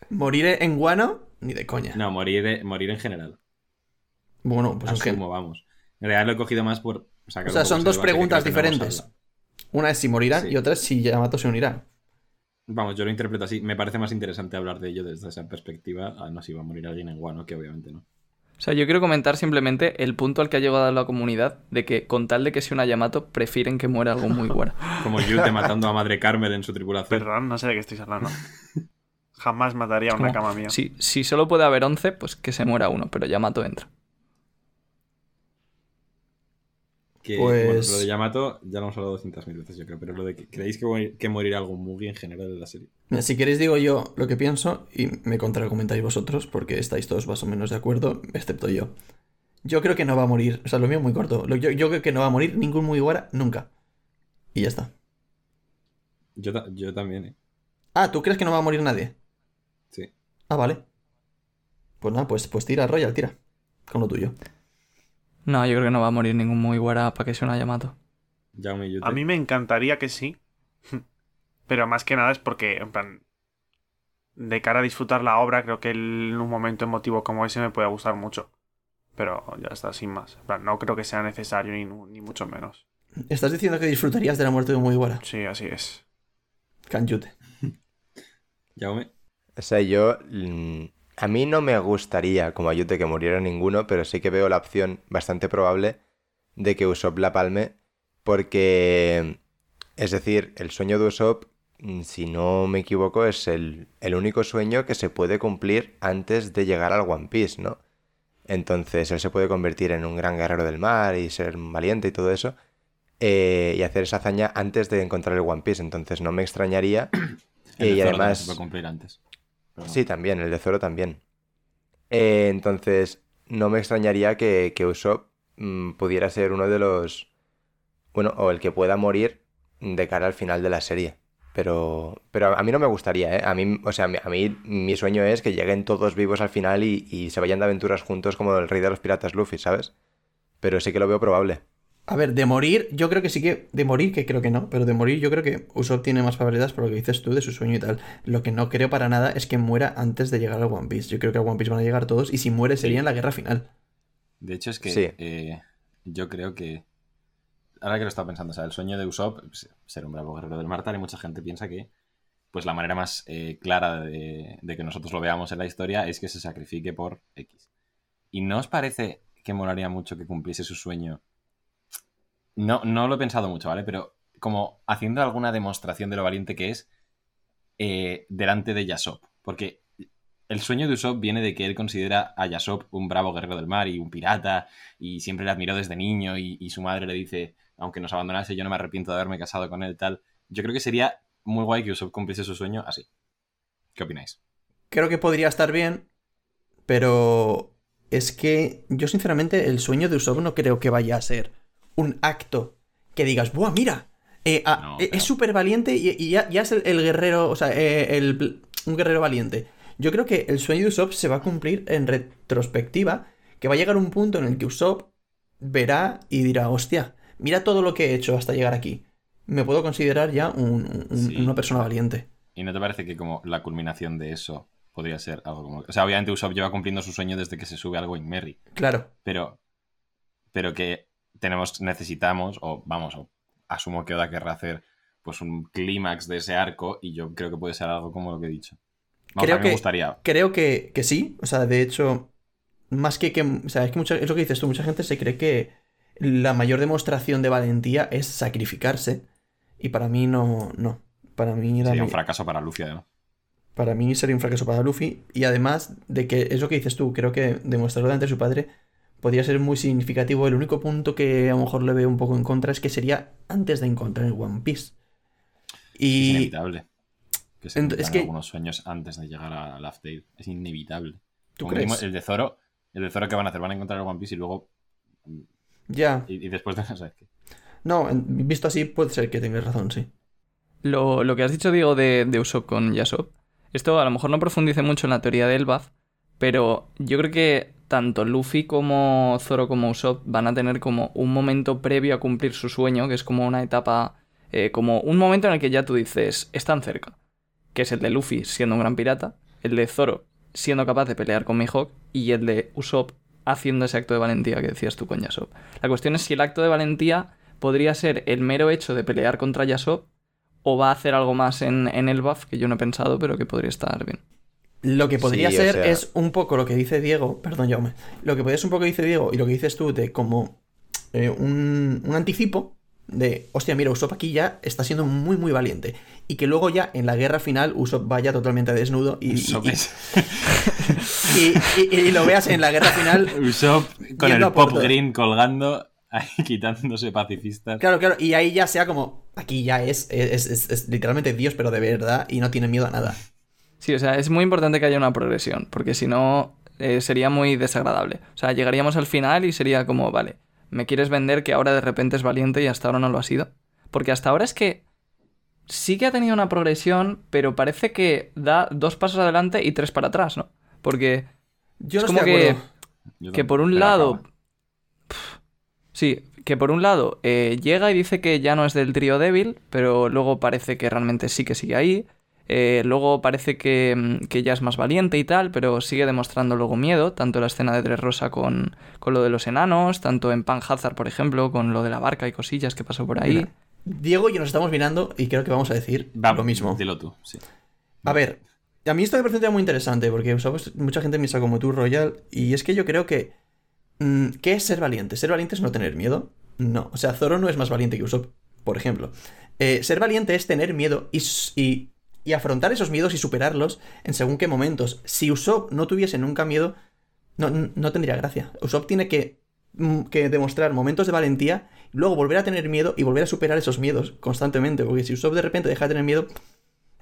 ¿Morir en guano? Ni de coña. No, morir, morir en general. Bueno, pues es que... Asumo, vamos. En realidad lo he cogido más por O sea, son dos preguntas diferentes. Una es si morirán Sí. y otra es si Yamato se unirá. Vamos, yo lo interpreto así. Me parece más interesante hablar de ello desde esa perspectiva. Ah, no, si va a morir alguien en Guano, que obviamente no. O sea, yo quiero comentar simplemente el punto al que ha llegado la comunidad de que con tal de que sea una Yamato, prefieren que muera algo muy bueno. Como Yute matando a Madre Carmel en su tripulación. Perdón, no sé de qué estáis hablando. Jamás mataría a una cama mía. Si, si solo puede haber 11, pues que se muera uno, pero Yamato entra. Que, Pues- bueno, lo de Yamato ya lo hemos hablado 200.000 veces, yo creo. Pero lo de que creéis que, que morirá algún Mugi en general en la serie. Si queréis digo yo lo que pienso y me contraargumentáis vosotros porque estáis todos más o menos de acuerdo, excepto yo. Yo creo que no va a morir, o sea, lo mío es muy corto. Yo, yo creo que no va a morir ningún Mugiwara nunca. Y ya está. Yo, ta- yo también, ¿eh? Ah, ¿tú crees que no va a morir nadie? Ah, vale. Pues nada, pues, pues tira, Royal, tira. Con lo tuyo. No, yo creo que no va a morir ningún Mugiwara para que sea una Yamato. Jaume y Yute. A mí me encantaría que sí. Pero más que nada es porque, en plan, de cara a disfrutar la obra, creo que en un momento emotivo como ese me puede gustar mucho. Pero ya está, sin más. En plan, no creo que sea necesario ni, ni mucho menos. ¿Estás diciendo que disfrutarías de la muerte de un Mugiwara? Sí, así es. Canyute. Jaume. o sea, yo... mm, A mí no me gustaría, como ayute, que muriera ninguno, pero sí que veo la opción bastante probable de que Usopp la palme, porque... Es decir, el sueño de Usopp, mm, si no me equivoco, es el, el único sueño que se puede cumplir antes de llegar al One Piece, ¿no? Entonces él se puede convertir en un gran guerrero del mar y ser valiente y todo eso. eh, y hacer esa hazaña antes de encontrar el One Piece. Entonces no me extrañaría. Eh, y además... se puede cumplir antes. Sí, también, el de Zoro también. Eh, entonces, no me extrañaría que, que Usopp mm, pudiera ser uno de los... Bueno, o el que pueda morir de cara al final de la serie. Pero, pero a mí no me gustaría, ¿eh? A mí, o sea, a mí mi sueño es que lleguen todos vivos al final y, y se vayan de aventuras juntos como el rey de los piratas Luffy, ¿sabes? Pero sí que lo veo probable. A ver, de morir, yo creo que sí que. De morir, que creo que no, pero de morir, yo creo que Usopp tiene más probabilidades por lo que dices tú de su sueño y tal. Lo que no creo para nada es que muera antes de llegar al One Piece. Yo creo que al One Piece van a llegar todos y si muere sería en la guerra final. De hecho, es que Sí. eh, yo creo que. Ahora que lo estaba pensando, o sea, el sueño de Usopp, pues, ser un bravo guerrero del mar, tal, y mucha gente piensa que pues la manera más eh, clara de, de que nosotros lo veamos en la historia es que se sacrifique por X. ¿Y no os parece que molaría mucho que cumpliese su sueño? No, no lo he pensado mucho, ¿vale? Pero como haciendo alguna demostración de lo valiente que es eh, delante de Yasop. Porque el sueño de Usopp viene de que él considera a Yasop un bravo guerrero del mar y un pirata, y siempre le admiró desde niño, y, y su madre le dice, aunque nos abandonase, yo no me arrepiento de haberme casado con él, tal. Yo creo que sería muy guay que Usopp cumpliese su sueño así. ¿Qué opináis? Creo que podría estar bien, pero es que yo sinceramente el sueño de Usopp no creo que vaya a ser un acto que digas, ¡buah, mira! eh, ah, No, eh, pero- Es súper valiente y, y ya, ya es el, el guerrero, o sea, eh, el- un guerrero valiente. Yo creo que el sueño de Usopp se va a cumplir en retrospectiva, que va a llegar un punto en el que Usopp verá y dirá, hostia, mira todo lo que he hecho hasta llegar aquí. Me puedo considerar ya un- un- Sí. una persona valiente. ¿Y no te parece que como la culminación de eso podría ser algo como... O sea, obviamente Usopp lleva cumpliendo su sueño desde que se sube al Going Merry, Claro. pero... Pero que tenemos, necesitamos, o vamos, o asumo que Oda querrá hacer pues un clímax de ese arco y yo creo que puede ser algo como lo que he dicho. Vamos, Creo a mí me que- gustaría. Creo que, que sí. O sea, de hecho, más que que. O sea, es que mucha- es lo que dices tú. Mucha gente se cree que la mayor demostración de valentía es sacrificarse. Y para mí no. no. Para mí, la Sería un fracaso para Luffy, además. para mí sería un fracaso para Luffy. Y además de que es lo que dices tú. Creo que demostrarlo delante de su padre podría ser muy significativo. El único punto que a lo mejor le veo un poco en contra es que sería antes de encontrar el One Piece. Es Y. inevitable. Que se es que- algunos sueños antes de llegar a Laugh Tale. Es inevitable. ¿Tú Como crees? el de Zoro, el de Zoro que van a hacer, van a encontrar el One Piece y luego. Ya. Y, y después de no sé qué. No, visto así puede ser que tengas razón, sí. Lo, lo que has dicho, Diego, de, de Usopp con Yasop, esto a lo mejor no profundice mucho en la teoría de Elbaf, pero yo creo que tanto Luffy como Zoro como Usopp van a tener como un momento previo a cumplir su sueño, que es como una etapa, eh, como un momento en el que ya tú dices, están cerca, que es el de Luffy siendo un gran pirata, el de Zoro siendo capaz de pelear con Mihawk y el de Usopp haciendo ese acto de valentía que decías tú con Yasop. La cuestión es si el acto de valentía podría ser el mero hecho de pelear contra Yasop o va a hacer algo más en, en el buff que yo no he pensado, pero que podría estar bien. Lo que podría Sí, o ser sea- es un poco lo que dice Diego, perdón, Jaume, lo que podría ser un poco que dice Diego y lo que dices tú de como eh, un, un anticipo de, hostia, mira, Usopp aquí ya está siendo muy, muy valiente. Y que luego ya en la guerra final Usopp vaya totalmente desnudo y, y- Usopp y- es- y- lo veas en la guerra final. Usopp con el pop todo. green colgando, ahí quitándose pacifistas. Claro, claro, y ahí ya sea como, aquí ya es, es, es- es literalmente Dios, pero de verdad, y no tiene miedo a nada. Sí, o sea, es muy importante que haya una progresión, porque si no eh, sería muy desagradable. O sea, llegaríamos al final y sería como, vale, me quieres vender que ahora de repente es valiente y hasta ahora no lo ha sido. Porque hasta ahora es que sí que ha tenido una progresión, pero parece que da dos pasos adelante y tres para atrás, ¿no? Porque Yo es no como que, que por un lado... Sí, que por un lado eh, llega y dice que ya no es del trío débil, pero luego parece que realmente sí que sigue ahí. Eh, luego parece que, mm, que ya es más valiente y tal, pero sigue demostrando luego miedo, tanto en la escena de Dressrosa con, con lo de los enanos, tanto en Pan Hazard, por ejemplo, con lo de la barca y cosillas que pasó por ahí. Mira, Diego y yo nos estamos mirando y creo que vamos a decir Va, lo mismo. Dilo tú, sí. A ver, a mí esto me parece muy interesante porque mucha gente piensa como tú, Royal, y es que yo creo que... mm, ¿Qué es ser valiente? ¿Ser valiente es no tener miedo? No, o sea, Zoro no es más valiente que Usopp, por ejemplo. Eh, ser valiente es tener miedo y, y afrontar esos miedos y superarlos en según qué momentos. Si Usopp no tuviese nunca miedo, no, no tendría gracia. Usopp tiene que, mm, que demostrar momentos de valentía, luego volver a tener miedo y volver a superar esos miedos constantemente, porque si Usopp de repente deja de tener miedo,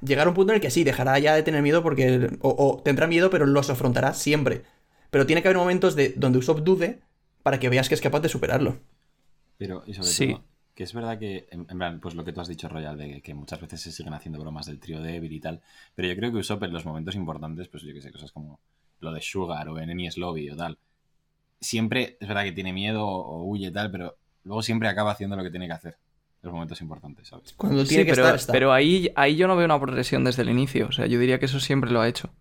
llegará un punto en el que sí, dejará ya de tener miedo porque. O, o tendrá miedo, pero los afrontará siempre. Pero tiene que haber momentos de donde Usopp dude para que veas que es capaz de superarlo. Pero, y sobre Sí. todo, que es verdad que, en, en plan, pues lo que tú has dicho, Royal, de que muchas veces se siguen haciendo bromas del trío débil y tal, pero yo creo que Usopp en los momentos importantes, pues yo que sé, cosas como lo de Sugar o en Enies Lobby o tal, siempre es verdad que tiene miedo o huye y tal, pero luego siempre acaba haciendo lo que tiene que hacer en los momentos importantes, ¿sabes? Cuando Sí, tiene que pero, estar, está. pero ahí, ahí yo no veo una progresión desde el inicio. O sea, yo diría que eso siempre lo ha hecho.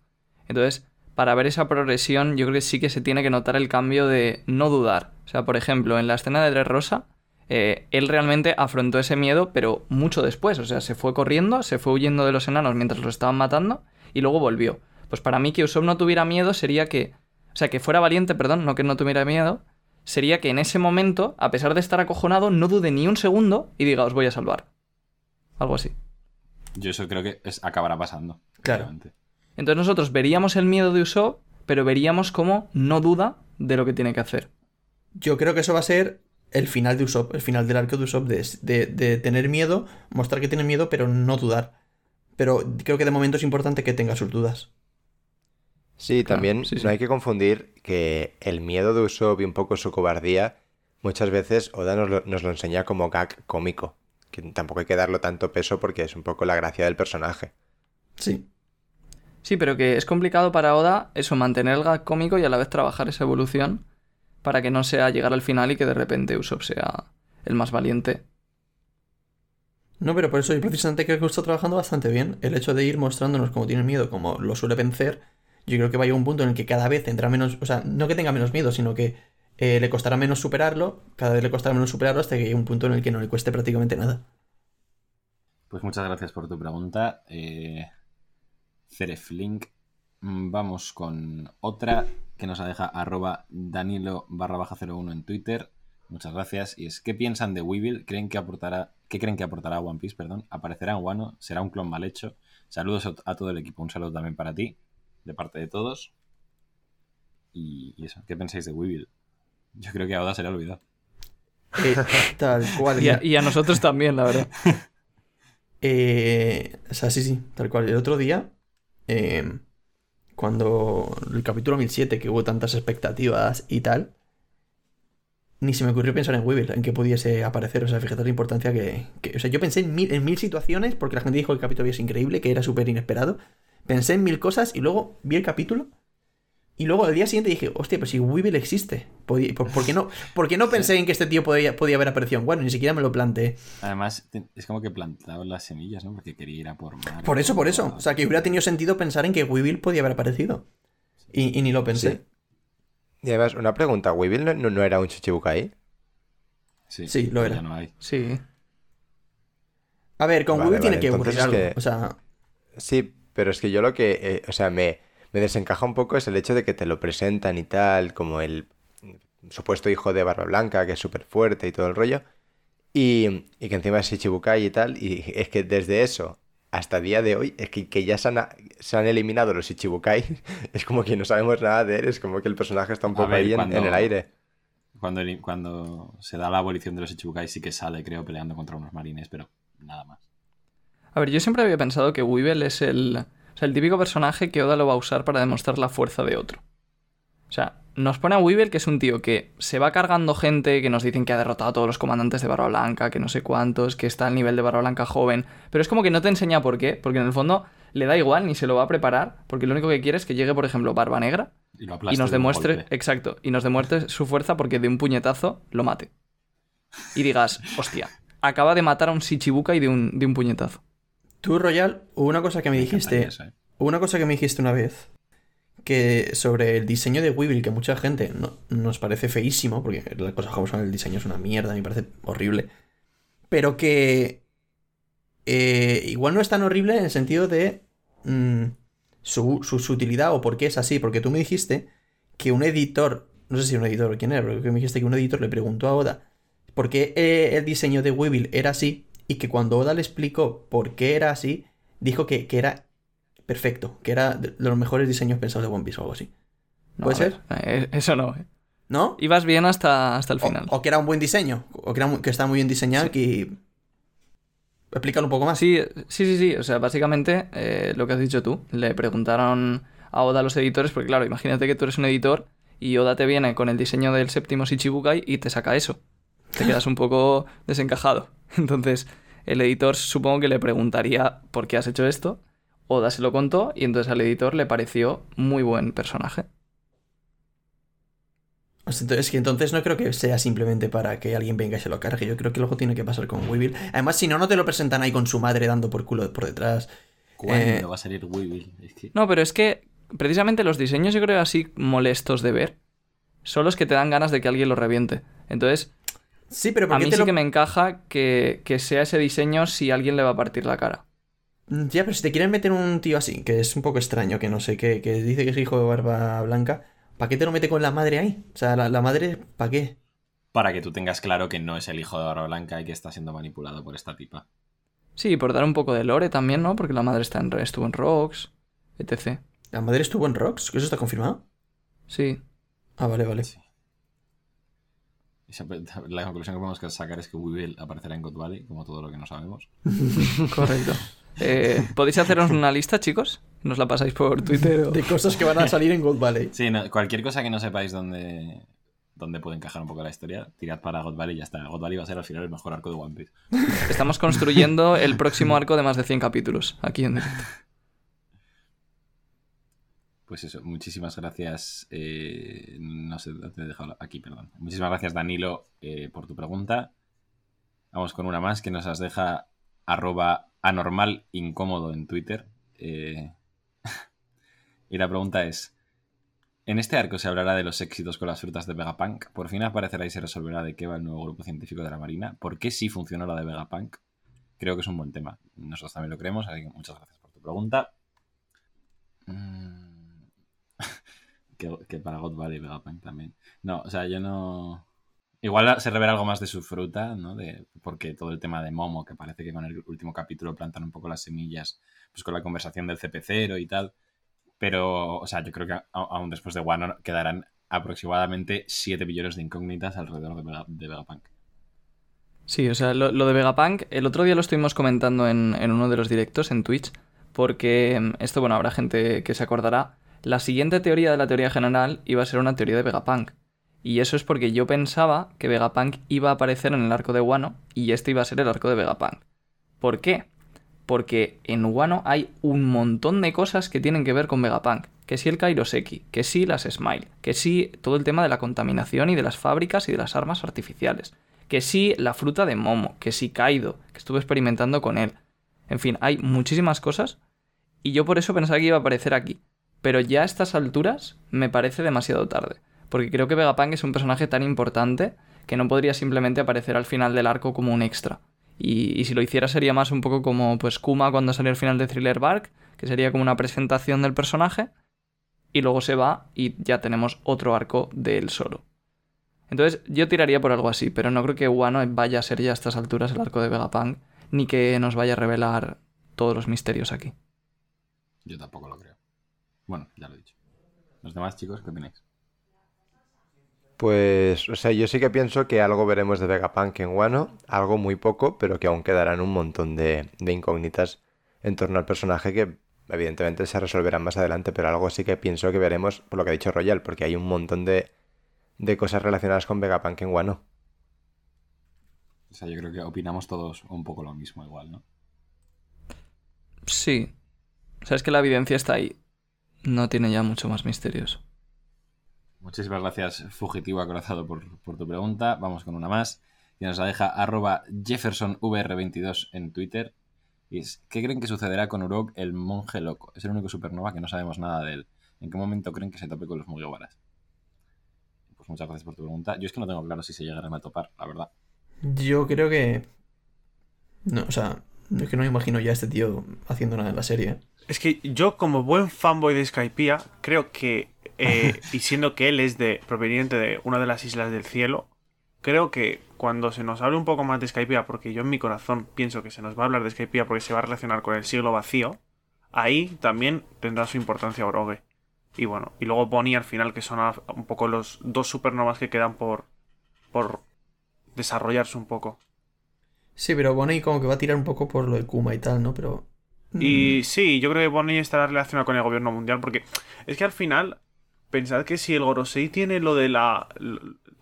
Entonces, para ver esa progresión, yo creo que sí que se tiene que notar el cambio de no dudar. O sea, por ejemplo, en la escena de Dressrosa, eh, él realmente afrontó ese miedo, pero mucho después. O sea, se fue corriendo, se fue huyendo de los enanos mientras los estaban matando y luego volvió. Pues para mí que Usopp no tuviera miedo sería que... O sea, que fuera valiente, perdón, no que no tuviera miedo, sería que en ese momento, a pesar de estar acojonado, no dude ni un segundo y diga, os voy a salvar. Algo así. Yo eso creo que es, acabará pasando. Claro. claramente. Entonces nosotros veríamos el miedo de Usopp, pero veríamos cómo no duda de lo que tiene que hacer. Yo creo que eso va a ser el final de Usopp, el final del arco de Usopp, de, de- de tener miedo, mostrar que tiene miedo, pero no dudar. Pero creo que de momento es importante que tenga sus dudas. Sí, Claro, también sí, sí. no hay que confundir que el miedo de Usopp y un poco su cobardía, muchas veces Oda nos lo, nos lo enseña como gag cómico, que tampoco hay que darlo tanto peso porque es un poco la gracia del personaje. Sí. Sí, pero que es complicado para Oda eso, mantener el gag cómico y a la vez trabajar esa evolución para que no sea llegar al final y que de repente Usopp sea el más valiente. No, pero por eso yo precisamente creo que está trabajando bastante bien. El hecho de ir mostrándonos cómo tiene miedo, como lo suele vencer, yo creo que va a llegar un punto en el que cada vez tendrá menos, o sea, no que tenga menos miedo, sino que eh, le costará menos superarlo, cada vez le costará menos superarlo hasta que llegue un punto en el que no le cueste prácticamente nada. Pues muchas gracias por tu pregunta. Eh, Cereflink. Mm, Vamos con otra que nos la deja arroba Danilo barra baja 01 en Twitter. Muchas gracias. Y es, ¿qué piensan de Weevil? ¿Creen que aportará, ¿Qué creen que aportará a One Piece? Perdón. ¿Aparecerá en Wano? ¿Será un clon mal hecho? Saludos a, todo el equipo. Un saludo también para ti, de parte de todos. Y, y eso, ¿qué pensáis de Weevil? Yo creo que a Oda se le ha olvidado. Eh, tal cual. Y a, mira. y a nosotros también, la verdad. Eh, o sea, sí, sí, tal cual. El otro día, eh, cuando el capítulo 1007, que hubo tantas expectativas y tal, ni se me ocurrió pensar en Weevil, en que pudiese aparecer. O sea, fíjate la importancia que, que- O sea, yo pensé en mil, en mil situaciones, porque la gente dijo que el capítulo es increíble, que era súper inesperado. Pensé en mil cosas y luego vi el capítulo. Y luego al día siguiente dije, hostia, pues si Weevil existe, ¿por, por qué no, por qué no pensé en que este tío podía, podía haber aparecido en Bueno, ni siquiera me lo planteé. Además, es como que plantaba las semillas, ¿no? Porque quería ir a por mar. Por eso, por eso. O sea, que hubiera tenido sentido pensar en que Weevil podía haber aparecido. Y, y ni lo pensé. Sí. Y además, una pregunta, ¿Weevil no, no- era un Chichibukai? Sí, Sí, lo pero era. Ya no hay. Sí. A ver, con Vale, Weevil tiene vale, que ocurrir algo. que- O sea, Sí, pero es que yo lo que, eh, o sea, me, me desencaja un poco es el hecho de que te lo presentan y tal, como el supuesto hijo de Barba Blanca, que es súper fuerte y todo el rollo, y, y que encima es Shichibukai y tal, y es que desde eso hasta día de hoy, es que, que ya se han, se han eliminado los Shichibukai, es como que no sabemos nada de él, es como que el personaje está un A poco ver, ahí en, cuando- en el aire. Cuando, cuando se da la abolición de los Ichibukai sí que sale, creo, peleando contra unos marines, pero nada más. A ver, yo siempre había pensado que Weevil es el, sea, el típico personaje que Oda lo va a usar para demostrar la fuerza de otro. O sea, nos pone a Weevil, que es un tío que se va cargando gente, que nos dicen que ha derrotado a todos los comandantes de Barba Blanca, que no sé cuántos, que está al nivel de Barba Blanca joven, pero es como que no te enseña por qué, porque en el fondo le da igual, ni se lo va a preparar, porque lo único que quiere es que llegue, por ejemplo, Barba Negra Y, lo y nos demuestre, exacto, y nos demuestre su fuerza porque de un puñetazo lo mate. Y digas, hostia, acaba de matar a un Shichibukai de un, de un puñetazo. Tú, Royal, hubo una cosa que me dijiste. ¿eh? Una cosa que me dijiste una vez. Que sobre el diseño de Weevil, que mucha gente no- nos parece feísimo, porque las cosas como son, el diseño es una mierda, me parece horrible. Pero que. eh, igual no es tan horrible en el sentido de. mm, su, su, su utilidad o por qué es así. Porque tú me dijiste que un editor. No sé si un editor o quién era, pero que me dijiste que un editor le preguntó a Oda por qué eh, el diseño de Weevil era así. Y que cuando Oda le explicó por qué era así, dijo que, que era perfecto, que era de los mejores diseños pensados de One Piece o algo así. No, ¿Puede a ver, eh, Eso no, eh. ¿No? Ibas bien hasta, hasta el final. o que era un buen diseño, o que, era muy- que está muy bien diseñado y... Explícalo un poco más. Sí, sí, sí, sí. O sea, básicamente eh, lo que has dicho tú. Le preguntaron a Oda a los editores, porque claro, imagínate que tú eres un editor y Oda te viene con el diseño del séptimo Shichibukai y te saca eso. Te quedas un poco desencajado. Entonces, el editor supongo que le preguntaría por qué has hecho esto. Oda se lo contó y entonces al editor le pareció muy buen personaje. Sea, Entonces, que entonces no creo que sea simplemente para que alguien venga y se lo cargue. Yo creo que luego tiene que pasar con Weevil. Además, si no, no te lo presentan ahí con su madre dando por culo por detrás. ¿Cuándo Eh, va a salir Weevil? Es que- No, pero es que precisamente los diseños yo creo así molestos de ver son los que te dan ganas de que alguien lo reviente. Entonces, Sí, pero ¿por a qué mí te sí lo... que me encaja que, que sea ese diseño si alguien le va a partir la cara. Ya, pero si te quieren meter un tío así, que es un poco extraño, que no sé qué, que dice que es hijo de Barba Blanca, ¿para qué te lo mete con la madre ahí? O sea, la, la madre, ¿para qué? Para que tú tengas claro que no es el hijo de Barba Blanca y que está siendo manipulado por esta tipa. Sí, por dar un poco de lore también, ¿no? Porque la madre está en, estuvo en Rocks, etc. ¿La madre estuvo en Rocks? ¿Que eso está confirmado? Sí. Ah, vale, vale. Sí. La conclusión que podemos sacar es que Weevil aparecerá en God Valley, como todo lo que no sabemos. Correcto. Eh, ¿Podéis hacernos una lista, chicos? Nos la pasáis por Twitter o... De cosas que van a salir en Gold Valley. Sí, no, cualquier cosa que no sepáis dónde, dónde puede encajar un poco la historia, tirad para God Valley y ya está. God Valley va a ser al final el mejor arco de One Piece. Estamos construyendo el próximo arco de más de 100 capítulos aquí en directo. Pues eso, muchísimas gracias. eh, no sé, te he dejado aquí, perdón. Muchísimas gracias, Danilo, eh, por tu pregunta. Vamos con una más que nos las deja arroba anormal incómodo en Twitter. Eh, y la pregunta es: En este arco se hablará de los éxitos con las frutas de Vegapunk. Por fin aparecerá y se resolverá de qué va el nuevo grupo científico de la Marina. ¿Por qué sí funcionó la de Vegapunk? Creo que es un buen tema. Nosotros también lo creemos, así que muchas gracias por tu pregunta. Mm, que, para God Valley y Vegapunk también. No, o sea, yo no. Igual se revela algo más de su fruta, ¿no? De, porque todo el tema de Momo, que parece que con el último capítulo plantan un poco las semillas, pues con la conversación del CP0 y tal. Pero, o sea, yo creo que aún después de Wano quedarán aproximadamente 7 billones de incógnitas alrededor de, Vega- de Vegapunk. Sí, o sea, lo, lo de Vegapunk, el otro día lo estuvimos comentando en, en uno de los directos en Twitch, porque mm, esto, bueno, habrá gente que se acordará. La siguiente teoría de la teoría general iba a ser una teoría de Vegapunk. Y eso es porque yo pensaba que Vegapunk iba a aparecer en el arco de Wano y este iba a ser el arco de Vegapunk. ¿Por qué? Porque en Wano hay un montón de cosas que tienen que ver con Vegapunk. Que sí el Kairoseki, que sí las Smile, que sí todo el tema de la contaminación y de las fábricas y de las armas artificiales. Que sí la fruta de Momo, que sí Kaido, que estuve experimentando con él. En fin, hay muchísimas cosas y yo por eso pensaba que iba a aparecer aquí. Pero ya a estas alturas me parece demasiado tarde. Porque creo que Vegapunk es un personaje tan importante que no podría simplemente aparecer al final del arco como un extra. Y, si lo hiciera sería más un poco como pues Kuma cuando salió al final de Thriller Bark, que sería como una presentación del personaje, y luego se va y ya tenemos otro arco de él solo. Entonces yo tiraría por algo así, pero no creo que Wano vaya a ser ya a estas alturas el arco de Vegapunk, ni que nos vaya a revelar todos los misterios aquí. Yo tampoco lo creo. Bueno, ya lo he dicho. Los demás chicos, ¿qué opináis? Pues, o sea, yo sí que pienso que algo veremos de Vegapunk en Wano, algo muy poco, pero que aún quedarán un montón de, de incógnitas en torno al personaje que evidentemente se resolverán más adelante, pero algo sí que pienso que veremos por lo que ha dicho Royal, porque hay un montón de, de cosas relacionadas con Vegapunk en Wano. O sea, yo creo que opinamos todos un poco lo mismo igual, ¿no? Sí. O sea, es que la evidencia está ahí. No tiene ya mucho más misterios. Muchísimas gracias, Fugitivo Acorazado, por, por tu pregunta. Vamos con una más. Que nos la deja arroba JeffersonVR22 en Twitter. Y es, ¿qué creen que sucederá con Urok, el monje loco? Es el único supernova que no sabemos nada de él. ¿En qué momento creen que se tope con los Mugiwaras? Pues muchas gracias por tu pregunta. Yo es que no tengo claro si se llegarán a topar, la verdad. Yo creo que. No, o sea, es que no me imagino ya a este tío haciendo nada en la serie. Es que yo, como buen fanboy de Skypiea, creo que, eh, y siendo que él es de proveniente de una de las islas del cielo, creo que cuando se nos hable un poco más de Skypiea, porque yo en mi corazón pienso que se nos va a hablar de Skypiea porque se va a relacionar con el siglo vacío, ahí también tendrá su importancia Oroge. Y bueno, y luego Bonnie al final, que son un poco los dos supernovas que quedan por, por desarrollarse un poco. Sí, pero Bonnie como que va a tirar un poco por lo de Kuma y tal, ¿no? Pero. Y sí, yo creo que Bonnie estará relacionado con el gobierno mundial porque es que al final pensad que si el Gorosei tiene lo de la.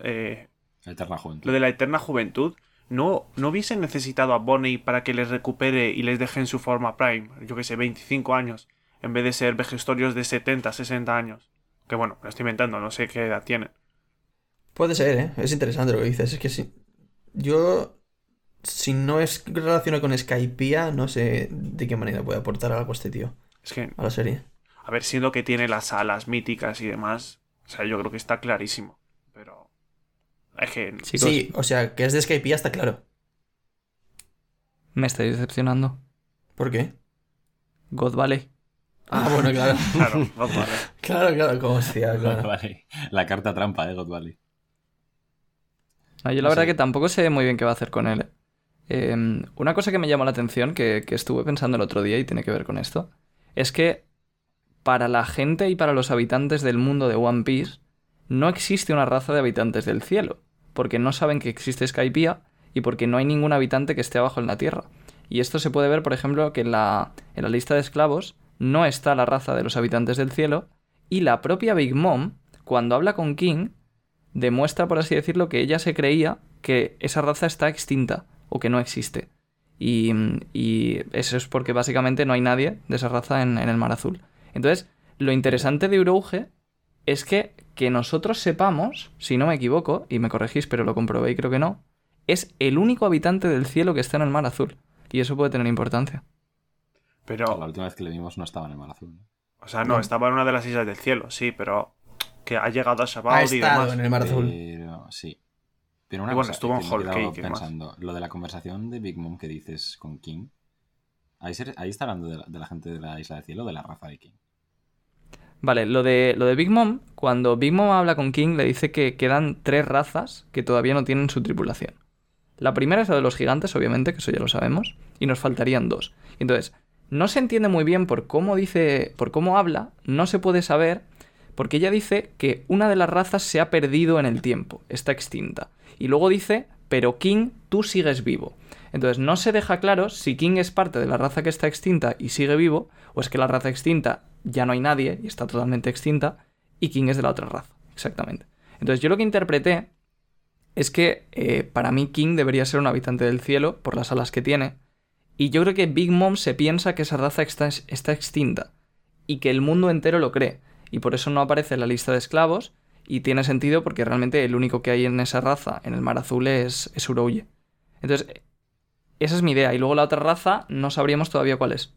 eh, Eterna juventud. lo de la eterna juventud, no, no hubiesen necesitado a Bonnie para que les recupere y les deje en su forma prime, yo que sé, 25 años, en vez de ser vejestorios de 70, 60 años. Que bueno, me lo estoy inventando, no sé qué edad tienen. Puede ser, ¿eh? Es interesante lo que dices. Es que si. Yo. Si no es relacionado con Skypiea, no sé de qué manera puede aportar algo este tío Es que, a la serie. a ver, siendo que tiene las alas míticas y demás, o sea, yo creo que está clarísimo. Pero. Es que. Chicos, Sí, o sea, que es de Skypiea está claro. me estáis decepcionando. ¿Por qué? God Valley. Ah, bueno, claro. Claro, no vale. Claro, claro, como hostia, God claro. Valley. La carta trampa de God Valley. No, yo la No verdad sé. que tampoco sé muy bien qué va a hacer con él. Eh, una cosa que me llamó la atención, que, que estuve pensando el otro día y tiene que ver con esto, es que para la gente y para los habitantes del mundo de One Piece no existe una raza de habitantes del cielo, porque no saben que existe Skypiea y porque no hay ningún habitante que esté abajo en la Tierra. Y esto se puede ver, por ejemplo, que en la, en la lista de esclavos no está la raza de los habitantes del cielo y la propia Big Mom, cuando habla con King, demuestra, por así decirlo, que ella se creía que esa raza está extinta o que no existe. Y, y eso es porque básicamente no hay nadie de esa raza en, en el Mar Azul. Entonces, lo interesante de Urouge es que, que nosotros sepamos, si no me equivoco, y me corregís, pero lo comprobé y creo que no, es el único habitante del cielo que está en el Mar Azul. Y eso puede tener importancia. Pero. La última vez que le vimos no estaba en el mar azul. ¿no? O sea, no, estaba en una de las islas del cielo, sí, pero. Que ha llegado a Ha Shabbat y estado demás. en el Mar Azul. Pero sí. Pero una Y bueno, cosa estuvo en Whole Cake demás. pensando, lo de la conversación de Big Mom que dices con King. Ahí, se- ahí está hablando de la, de la gente de la isla del cielo de la raza de King. Vale, lo de, lo de Big Mom, cuando Big Mom habla con King, le dice que quedan tres razas que todavía no tienen su tripulación. La primera es la de los gigantes, obviamente, que eso ya lo sabemos, y nos faltarían dos. Entonces, no se entiende muy bien por cómo dice, por cómo habla, no se puede saber, porque ella dice que una de las razas se ha perdido en el tiempo, está extinta. Y luego dice, pero King, tú sigues vivo. Entonces, no se deja claro si King es parte de la raza que está extinta y sigue vivo, o es que la raza extinta ya no hay nadie y está totalmente extinta, y King es de la otra raza. Exactamente. Entonces, yo lo que interpreté es que eh, para mí King debería ser un habitante del cielo por las alas que tiene, y yo creo que Big Mom se piensa que esa raza está, está extinta, y que el mundo entero lo cree, y por eso no aparece en la lista de esclavos, y tiene sentido porque realmente el único que hay en esa raza, en el mar azul, es, es Urouye. Entonces, esa es mi idea, y luego la otra raza no sabríamos todavía cuál es.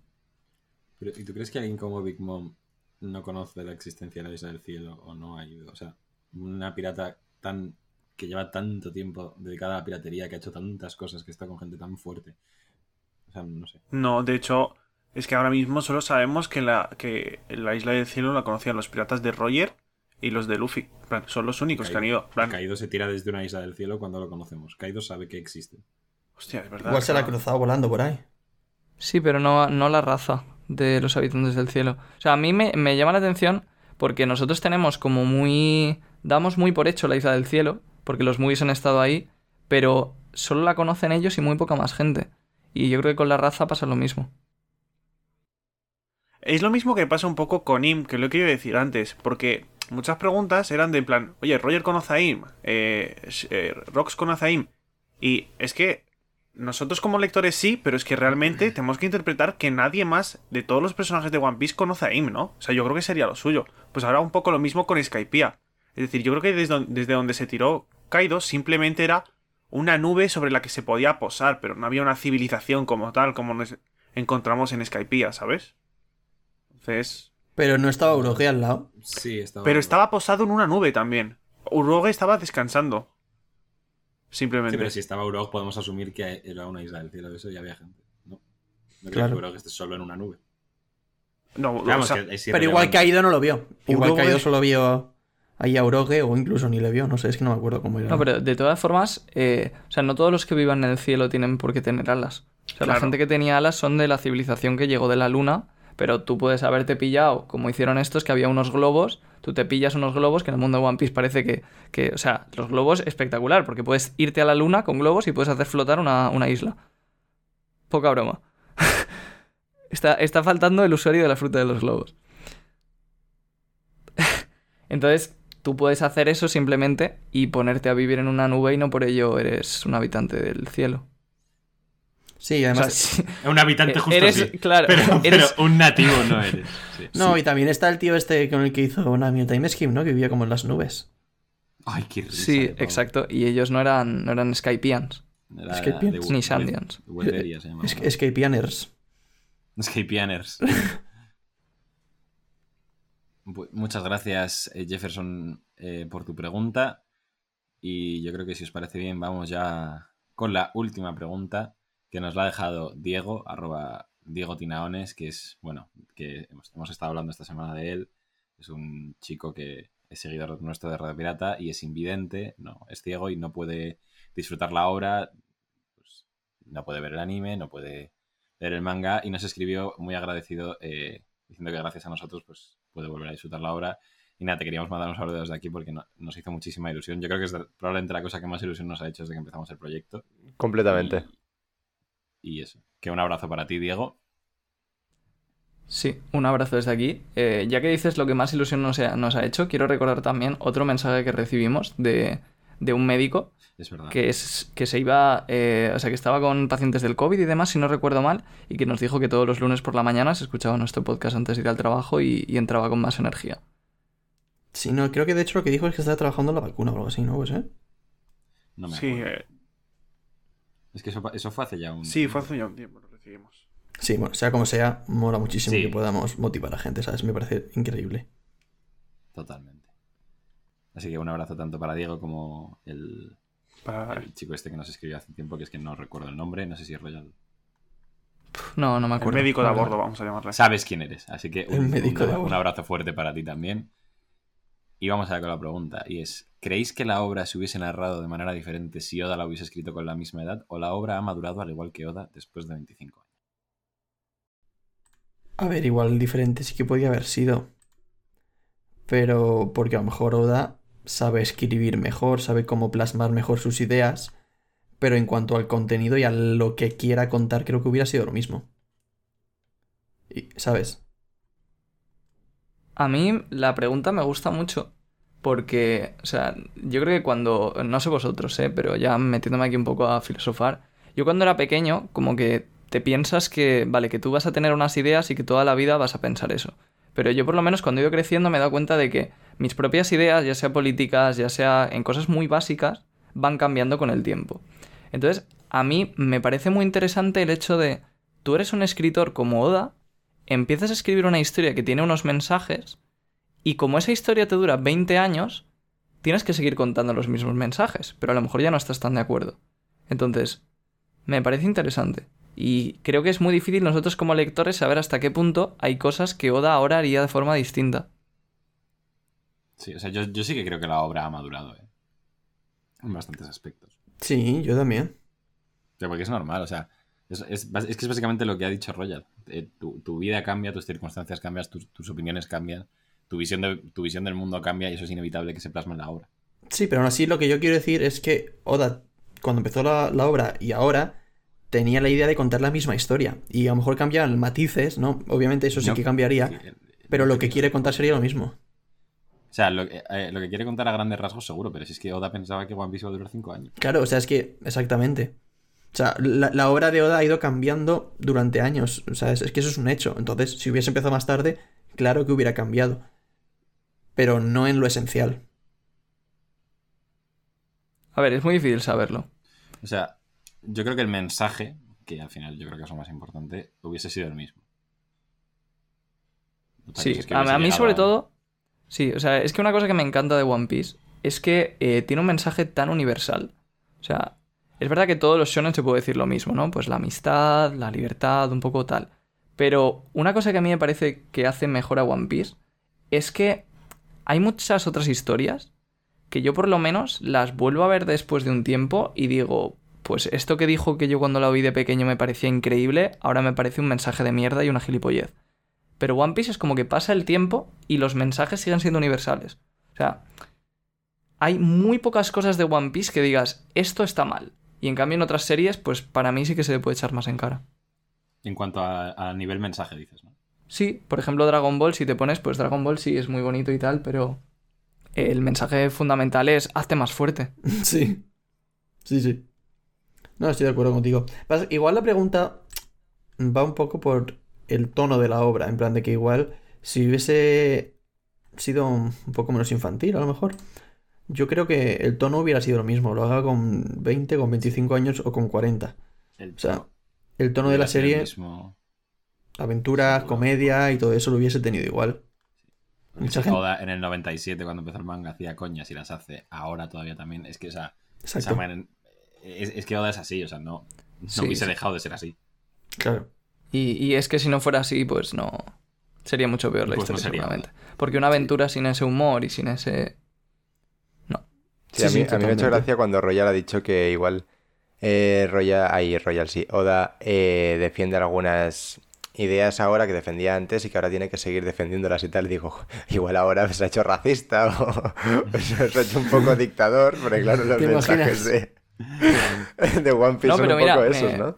Pero, ¿Y tú crees que alguien como Big Mom no conoce la existencia de la isla del cielo o no ha ido? O sea, una pirata tan que lleva tanto tiempo dedicada a la piratería, que ha hecho tantas cosas, que está con gente tan fuerte. O sea, no sé. No, de hecho, es que ahora mismo solo sabemos que la, que la isla del cielo la conocían los piratas de Roger y los de Luffy. Plan, son los únicos que han ido. Plan, Kaido se tira desde una isla del cielo cuando lo conocemos. Kaido sabe que existe. hostia, es verdad. Igual se la ha cruzado volando por ahí. Sí, pero no, no la raza de los habitantes del cielo. O sea, a mí me, me llama la atención porque nosotros tenemos como muy... Damos muy por hecho la isla del cielo, porque los movies han estado ahí, pero solo la conocen ellos y muy poca más gente. Y yo creo que con la raza pasa lo mismo. Es lo mismo que pasa un poco con Im, que lo he querido decir antes, porque muchas preguntas eran de plan, oye, Roger conoce a Im, eh, eh, Rox conoce a Im, y es que nosotros como lectores sí, pero es que realmente tenemos que interpretar que nadie más de todos los personajes de One Piece conoce a Im, ¿no? O sea, yo creo que sería lo suyo. Pues ahora un poco lo mismo con Skypiea. Es decir, yo creo que desde, desde donde se tiró Kaido simplemente era una nube sobre la que se podía posar, pero no había una civilización como tal, como nos encontramos en Skypiea, ¿sabes? Entonces... Pero no estaba Uroge al lado. Sí, estaba. Pero estaba posado en una nube también. Uroge estaba descansando. Simplemente. Sí, pero si estaba Urog, podemos asumir que era una isla del cielo. Eso ya había gente. No, no creo Claro. que Urog esté solo en una nube. No, Vamos, o sea, que Pero igual. Kaido no lo vio. Igual Uroge- Kaido solo vio ahí a Uroge o incluso ni le vio. No sé, es que no me acuerdo cómo era. No, pero de todas formas, eh, o sea, no todos los que vivan en el cielo tienen por qué tener alas. O sea, la gente que tenía alas son de la civilización que llegó de la luna, pero tú puedes haberte pillado, como hicieron estos, que había unos globos, tú te pillas unos globos, que en el mundo de One Piece parece que, que o sea, los globos espectacular, porque puedes irte a la luna con globos y puedes hacer flotar una, una isla. Poca broma. está, está faltando el usuario de la fruta de los globos. Entonces, tú puedes hacer eso simplemente y ponerte a vivir en una nube y no por ello eres un habitante del cielo. Sí, O además. sea, sí, Un habitante justo eres, sí. claro, Pero, un nativo no eres. Sí. no, y también está el tío este con el que hizo una Time Scheme, ¿no? Que vivía como en las nubes. Ay, qué risa. Sí, exacto. Y ellos no eran, no eran Skypians. Era de Ni Sandians. Escapianers. Bu- Muchas gracias, eh, Jefferson, eh, por tu pregunta. Y yo creo que si os parece bien, vamos ya con la última pregunta que nos la ha dejado Diego, arroba Diego Tinaones, que es, bueno, que hemos, hemos estado hablando esta semana de él. Es un chico que es seguidor nuestro de Radio Pirata y es invidente, no, es ciego y no puede disfrutar la obra, pues, no puede ver el anime, no puede leer el manga y nos escribió muy agradecido eh, diciendo que gracias a nosotros pues puede volver a disfrutar la obra. Y nada, te queríamos mandar un saludo desde aquí porque no- nos hizo muchísima ilusión. Yo creo que es de- probablemente la cosa que más ilusión nos ha hecho desde que empezamos el proyecto. Completamente. Y, y eso. Que un abrazo para ti, Diego. Sí, un abrazo desde aquí. Eh, ya que dices lo que más ilusión nos ha, nos ha hecho, quiero recordar también otro mensaje que recibimos de, de un médico Es verdad. que, es, que se iba, eh, o sea, que estaba con pacientes del COVID y demás, si no recuerdo mal, y que nos dijo que todos los lunes por la mañana se escuchaba nuestro podcast antes de ir al trabajo y, y entraba con más energía. Sí, no, creo que de hecho lo que dijo es que estaba trabajando en la vacuna o algo así, ¿no? Pues, ¿eh? No me Sí, eh, Es que eso, eso fue hace ya un... sí, fue hace ya un tiempo lo recibimos. Sí, bueno, sea como sea, mola muchísimo Sí. que podamos motivar a gente, ¿sabes? Me parece increíble. Totalmente. Así que un abrazo tanto para Diego como el, Para... el chico este que nos escribió hace tiempo, que es que no recuerdo el nombre. No sé si es Royal. No, no me El acuerdo. médico de a bordo, vamos a llamarle. Sabes quién eres, así que El un, médico un- a abrazo fuerte para ti también. Y vamos allá con la pregunta, y es, ¿creéis que la obra se hubiese narrado de manera diferente si Oda la hubiese escrito con la misma edad o la obra ha madurado al igual que Oda después de 25 años? A ver, igual diferente sí que podía haber sido. Pero porque a lo mejor Oda sabe escribir mejor, sabe cómo plasmar mejor sus ideas. Pero en cuanto al contenido y a lo que quiera contar, creo que hubiera sido lo mismo. Y, ¿Sabes? A mí la pregunta me gusta mucho porque, o sea, yo creo que cuando, no sé vosotros, ¿eh? pero ya metiéndome aquí un poco a filosofar, yo cuando era pequeño como que te piensas que, vale, que tú vas a tener unas ideas y que toda la vida vas a pensar eso. Pero yo por lo menos cuando he ido creciendo me he dado cuenta de que mis propias ideas, ya sea políticas, ya sea en cosas muy básicas, van cambiando con el tiempo. Entonces, a mí me parece muy interesante el hecho de, tú eres un escritor como Oda, empiezas a escribir una historia que tiene unos mensajes y como esa historia te dura 20 años, tienes que seguir contando los mismos mensajes, pero a lo mejor ya no estás tan de acuerdo. Entonces, me parece interesante. Y creo que es muy difícil nosotros como lectores saber hasta qué punto hay cosas que Oda ahora haría de forma distinta. Sí, o sea, yo, yo sí que creo que la obra ha madurado, ¿eh? En bastantes aspectos. Sí, yo también. O sea, porque es normal, o sea, es, es bas- es que es básicamente lo que ha dicho Royal. Eh, tu, tu vida cambia, tus circunstancias cambian, tus, tus opiniones cambian, tu visión, de, tu visión del mundo cambia y eso es inevitable que se plasme en la obra. Sí, pero aún así lo que yo quiero decir es que Oda, cuando empezó la, la obra y ahora, tenía la idea de contar la misma historia. Y a lo mejor cambian matices, ¿no? Obviamente eso sí No, que cambiaría, sí, eh, pero lo que creo. quiere contar sería lo mismo. O sea, lo, que- eh, lo que quiere contar a grandes rasgos seguro, pero si es que Oda pensaba que One Piece iba a durar 5 años. Claro, o sea, es que, exactamente. O sea, la, la obra de Oda ha ido cambiando durante años. O sea, es, es que eso es un hecho. Entonces, si hubiese empezado más tarde, claro que hubiera cambiado. Pero no en lo esencial. A ver, es muy difícil saberlo. O sea, yo creo que el mensaje, que al final yo creo que es lo más importante, hubiese sido el mismo. Sí, cosa es que a, mí sobre a- todo, sí, o sea, es que una cosa que me encanta de One Piece es que eh, tiene un mensaje tan universal. O sea, es verdad que todos los shonen se puede decir lo mismo, ¿no? Pues la amistad, la libertad, un poco tal. Pero una cosa que a mí me parece que hace mejor a One Piece es que hay muchas otras historias que yo por lo menos las vuelvo a ver después de un tiempo y digo, pues esto que dijo que yo cuando la oí de pequeño me parecía increíble, ahora me parece un mensaje de mierda y una gilipollez. Pero One Piece es como que pasa el tiempo y los mensajes siguen siendo universales. O sea, hay muy pocas cosas de One Piece que digas, esto está mal. Y en cambio en otras series, pues para mí sí que se le puede echar más en cara. En cuanto a, a nivel mensaje, dices. Sí, por ejemplo Dragon Ball, si te pones, pues Dragon Ball sí es muy bonito y tal, pero el mensaje fundamental es hazte más fuerte. Sí. Sí, sí. No, estoy de acuerdo contigo. Igual la pregunta va un poco por el tono de la obra. En plan de que igual si hubiese sido un poco menos infantil, a lo mejor. Yo creo que el tono hubiera sido lo mismo. Lo haga con 20, con 25 años o con 40. El O sea, tono el tono de la el serie, mismo. Aventura, Seguro. comedia y todo eso lo hubiese tenido igual. Mucha gente- Oda en el 97, cuando empezó el manga, hacía coñas y las hace ahora todavía también. Es que, o sea, esa manera- es, es que Oda es así, o sea, no, no Sí, hubiese sí. dejado de ser así. Claro. Y, y es que si no fuera así, pues no. Sería mucho peor la Pues no historia, seguramente. Porque una aventura sin ese humor y sin ese. Sí, Sí, a sí, mí, a mí me ha hecho gracia cuando Royal ha dicho que igual eh, Royal, ahí Royal sí, Oda eh, defiende algunas ideas ahora que defendía antes y que ahora tiene que seguir defendiéndolas y tal. Y digo, igual ahora se ha hecho racista o se ha hecho un poco dictador, porque claro, los ¿Te mensajes de, de One Piece No, son pero un mira, poco me- esos, ¿no?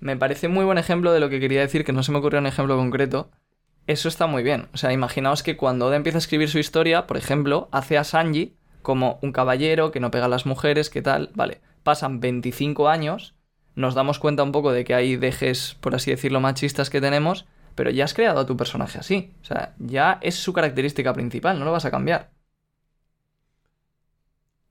Me parece muy buen ejemplo de lo que quería decir, que no se me ocurrió un ejemplo concreto. Eso está muy bien. O sea, imaginaos que cuando Oda empieza a escribir su historia, por ejemplo, hace a Sanji como un caballero que no pega a las mujeres, que tal. Vale, pasan 25 años, nos damos cuenta un poco de que hay dejes, por así decirlo, machistas que tenemos, pero ya has creado a tu personaje así. O sea, ya es su característica principal, no lo vas a cambiar.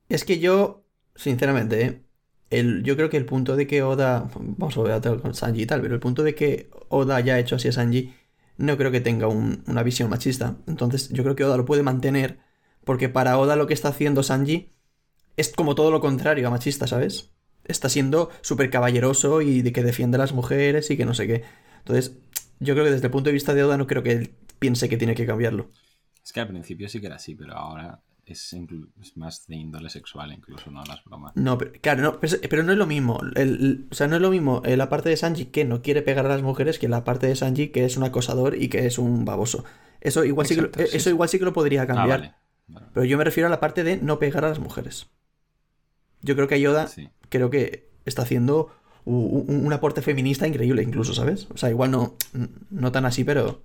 Es que yo, sinceramente, ¿eh? el, yo creo que el punto de que Oda, vamos a ver con Sanji y tal, pero el punto de que Oda haya hecho así a Sanji, no creo que tenga un- una visión machista. Entonces, yo creo que Oda lo puede mantener, porque para Oda lo que está haciendo Sanji es como todo lo contrario a machista, ¿sabes? Está siendo súper caballeroso y de que defiende a las mujeres y que no sé qué. Entonces, yo creo que desde el punto de vista de Oda no creo que él piense que tiene que cambiarlo. Es que al principio sí que era así, pero ahora es, más de índole sexual incluso, no las bromas. No, pero, claro, no, pero, pero no es lo mismo. El- el- o sea, no es lo mismo eh, la parte de Sanji que no quiere pegar a las mujeres que la parte de Sanji que es un acosador y que es un baboso. Eso igual, sí, que, lo- sí, eso sí. igual sí que lo podría Ah, cambiar. vale. Vale. Pero yo me refiero a la parte de no pegar a las mujeres. Yo creo que Yoda Sí. Creo que está haciendo un, un aporte feminista increíble incluso, ¿sabes? O sea, igual no, no tan así, pero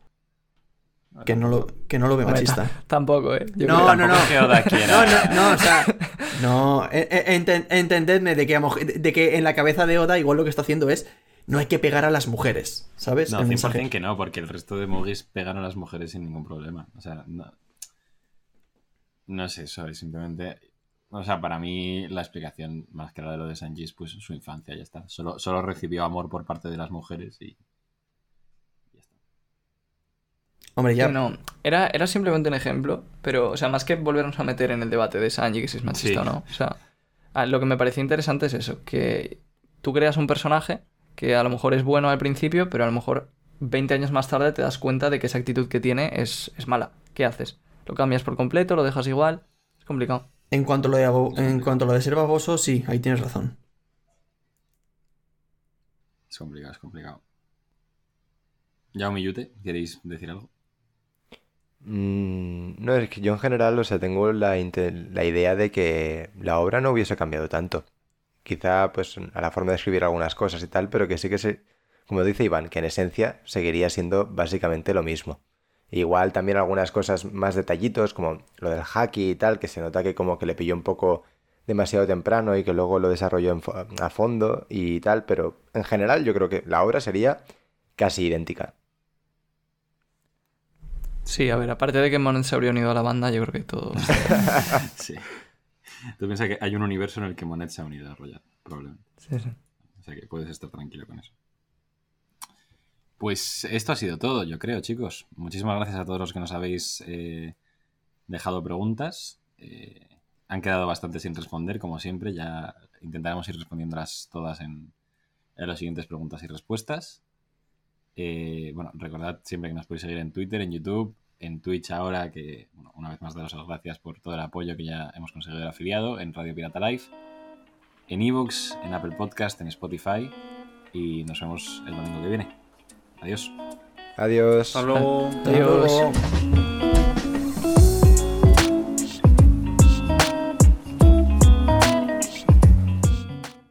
que no lo, que no lo ve machista. Tampoco, ¿eh? Yo No, creo- no, no. No, no, no, o sea, no, e- e- enten- entendedme de que, de que en la cabeza de Oda igual lo que está haciendo es no hay que pegar a las mujeres, ¿sabes? No, El 100% mensaje. que no, porque el resto de mogis pegan a las mujeres sin ningún problema. O sea, no, no es eso, es simplemente... O sea, para mí la explicación más clara de lo de Sanji es pues su infancia, ya está. Solo, solo recibió amor por parte de las mujeres y... ya está. Hombre, ya, Sí, no, era, era simplemente un ejemplo, pero, o sea, más que volvernos a meter en el debate de Sanji, que si es machista Sí. o no, o sea, ah, lo que me parecía interesante es eso, que tú creas un personaje que a lo mejor es bueno al principio, pero a lo mejor 20 años más tarde te das cuenta de que esa actitud que tiene es, es mala. ¿Qué haces? ¿Lo cambias por completo? ¿Lo dejas igual? Es complicado. En cuanto a lo de, abo- en cuanto a lo de ser baboso, sí, ahí tienes razón. Es complicado, es complicado. Yao Yute, ¿queréis decir algo? Mm, no, es que yo en general, o sea, tengo la, la idea de que la obra no hubiese cambiado tanto. Quizá, pues, a la forma de escribir algunas cosas y tal, pero que sí que se, como dice Iván, que en esencia seguiría siendo básicamente lo mismo. Igual también algunas cosas más detallitos, como lo del haki y tal, que se nota que como que le pilló un poco demasiado temprano y que luego lo desarrolló en fo- a fondo y tal, pero en general yo creo que la obra sería casi idéntica. Sí, a ver, aparte de que Monet se habría unido a la banda, yo creo que todo... Sí. Tú piensas que hay un universo en el que Monet se ha unido a Royal, probablemente. Sí, sí. O sea que puedes estar tranquilo con eso. Pues esto ha sido todo, yo creo, chicos. Muchísimas gracias a todos los que nos habéis eh, dejado preguntas. Eh, han quedado bastante sin responder, como siempre. Ya intentaremos ir respondiéndolas todas en, las siguientes preguntas y respuestas. Eh, bueno, recordad siempre que nos podéis seguir en Twitter, en YouTube, en Twitch ahora, que bueno, una vez más daros las gracias por todo el apoyo que ya hemos conseguido el afiliado, en Radio Pirata Live, en Evox, en Apple Podcast, en Spotify y nos vemos el domingo que viene. Adiós. Adiós. Hasta luego. Hasta Adiós. luego.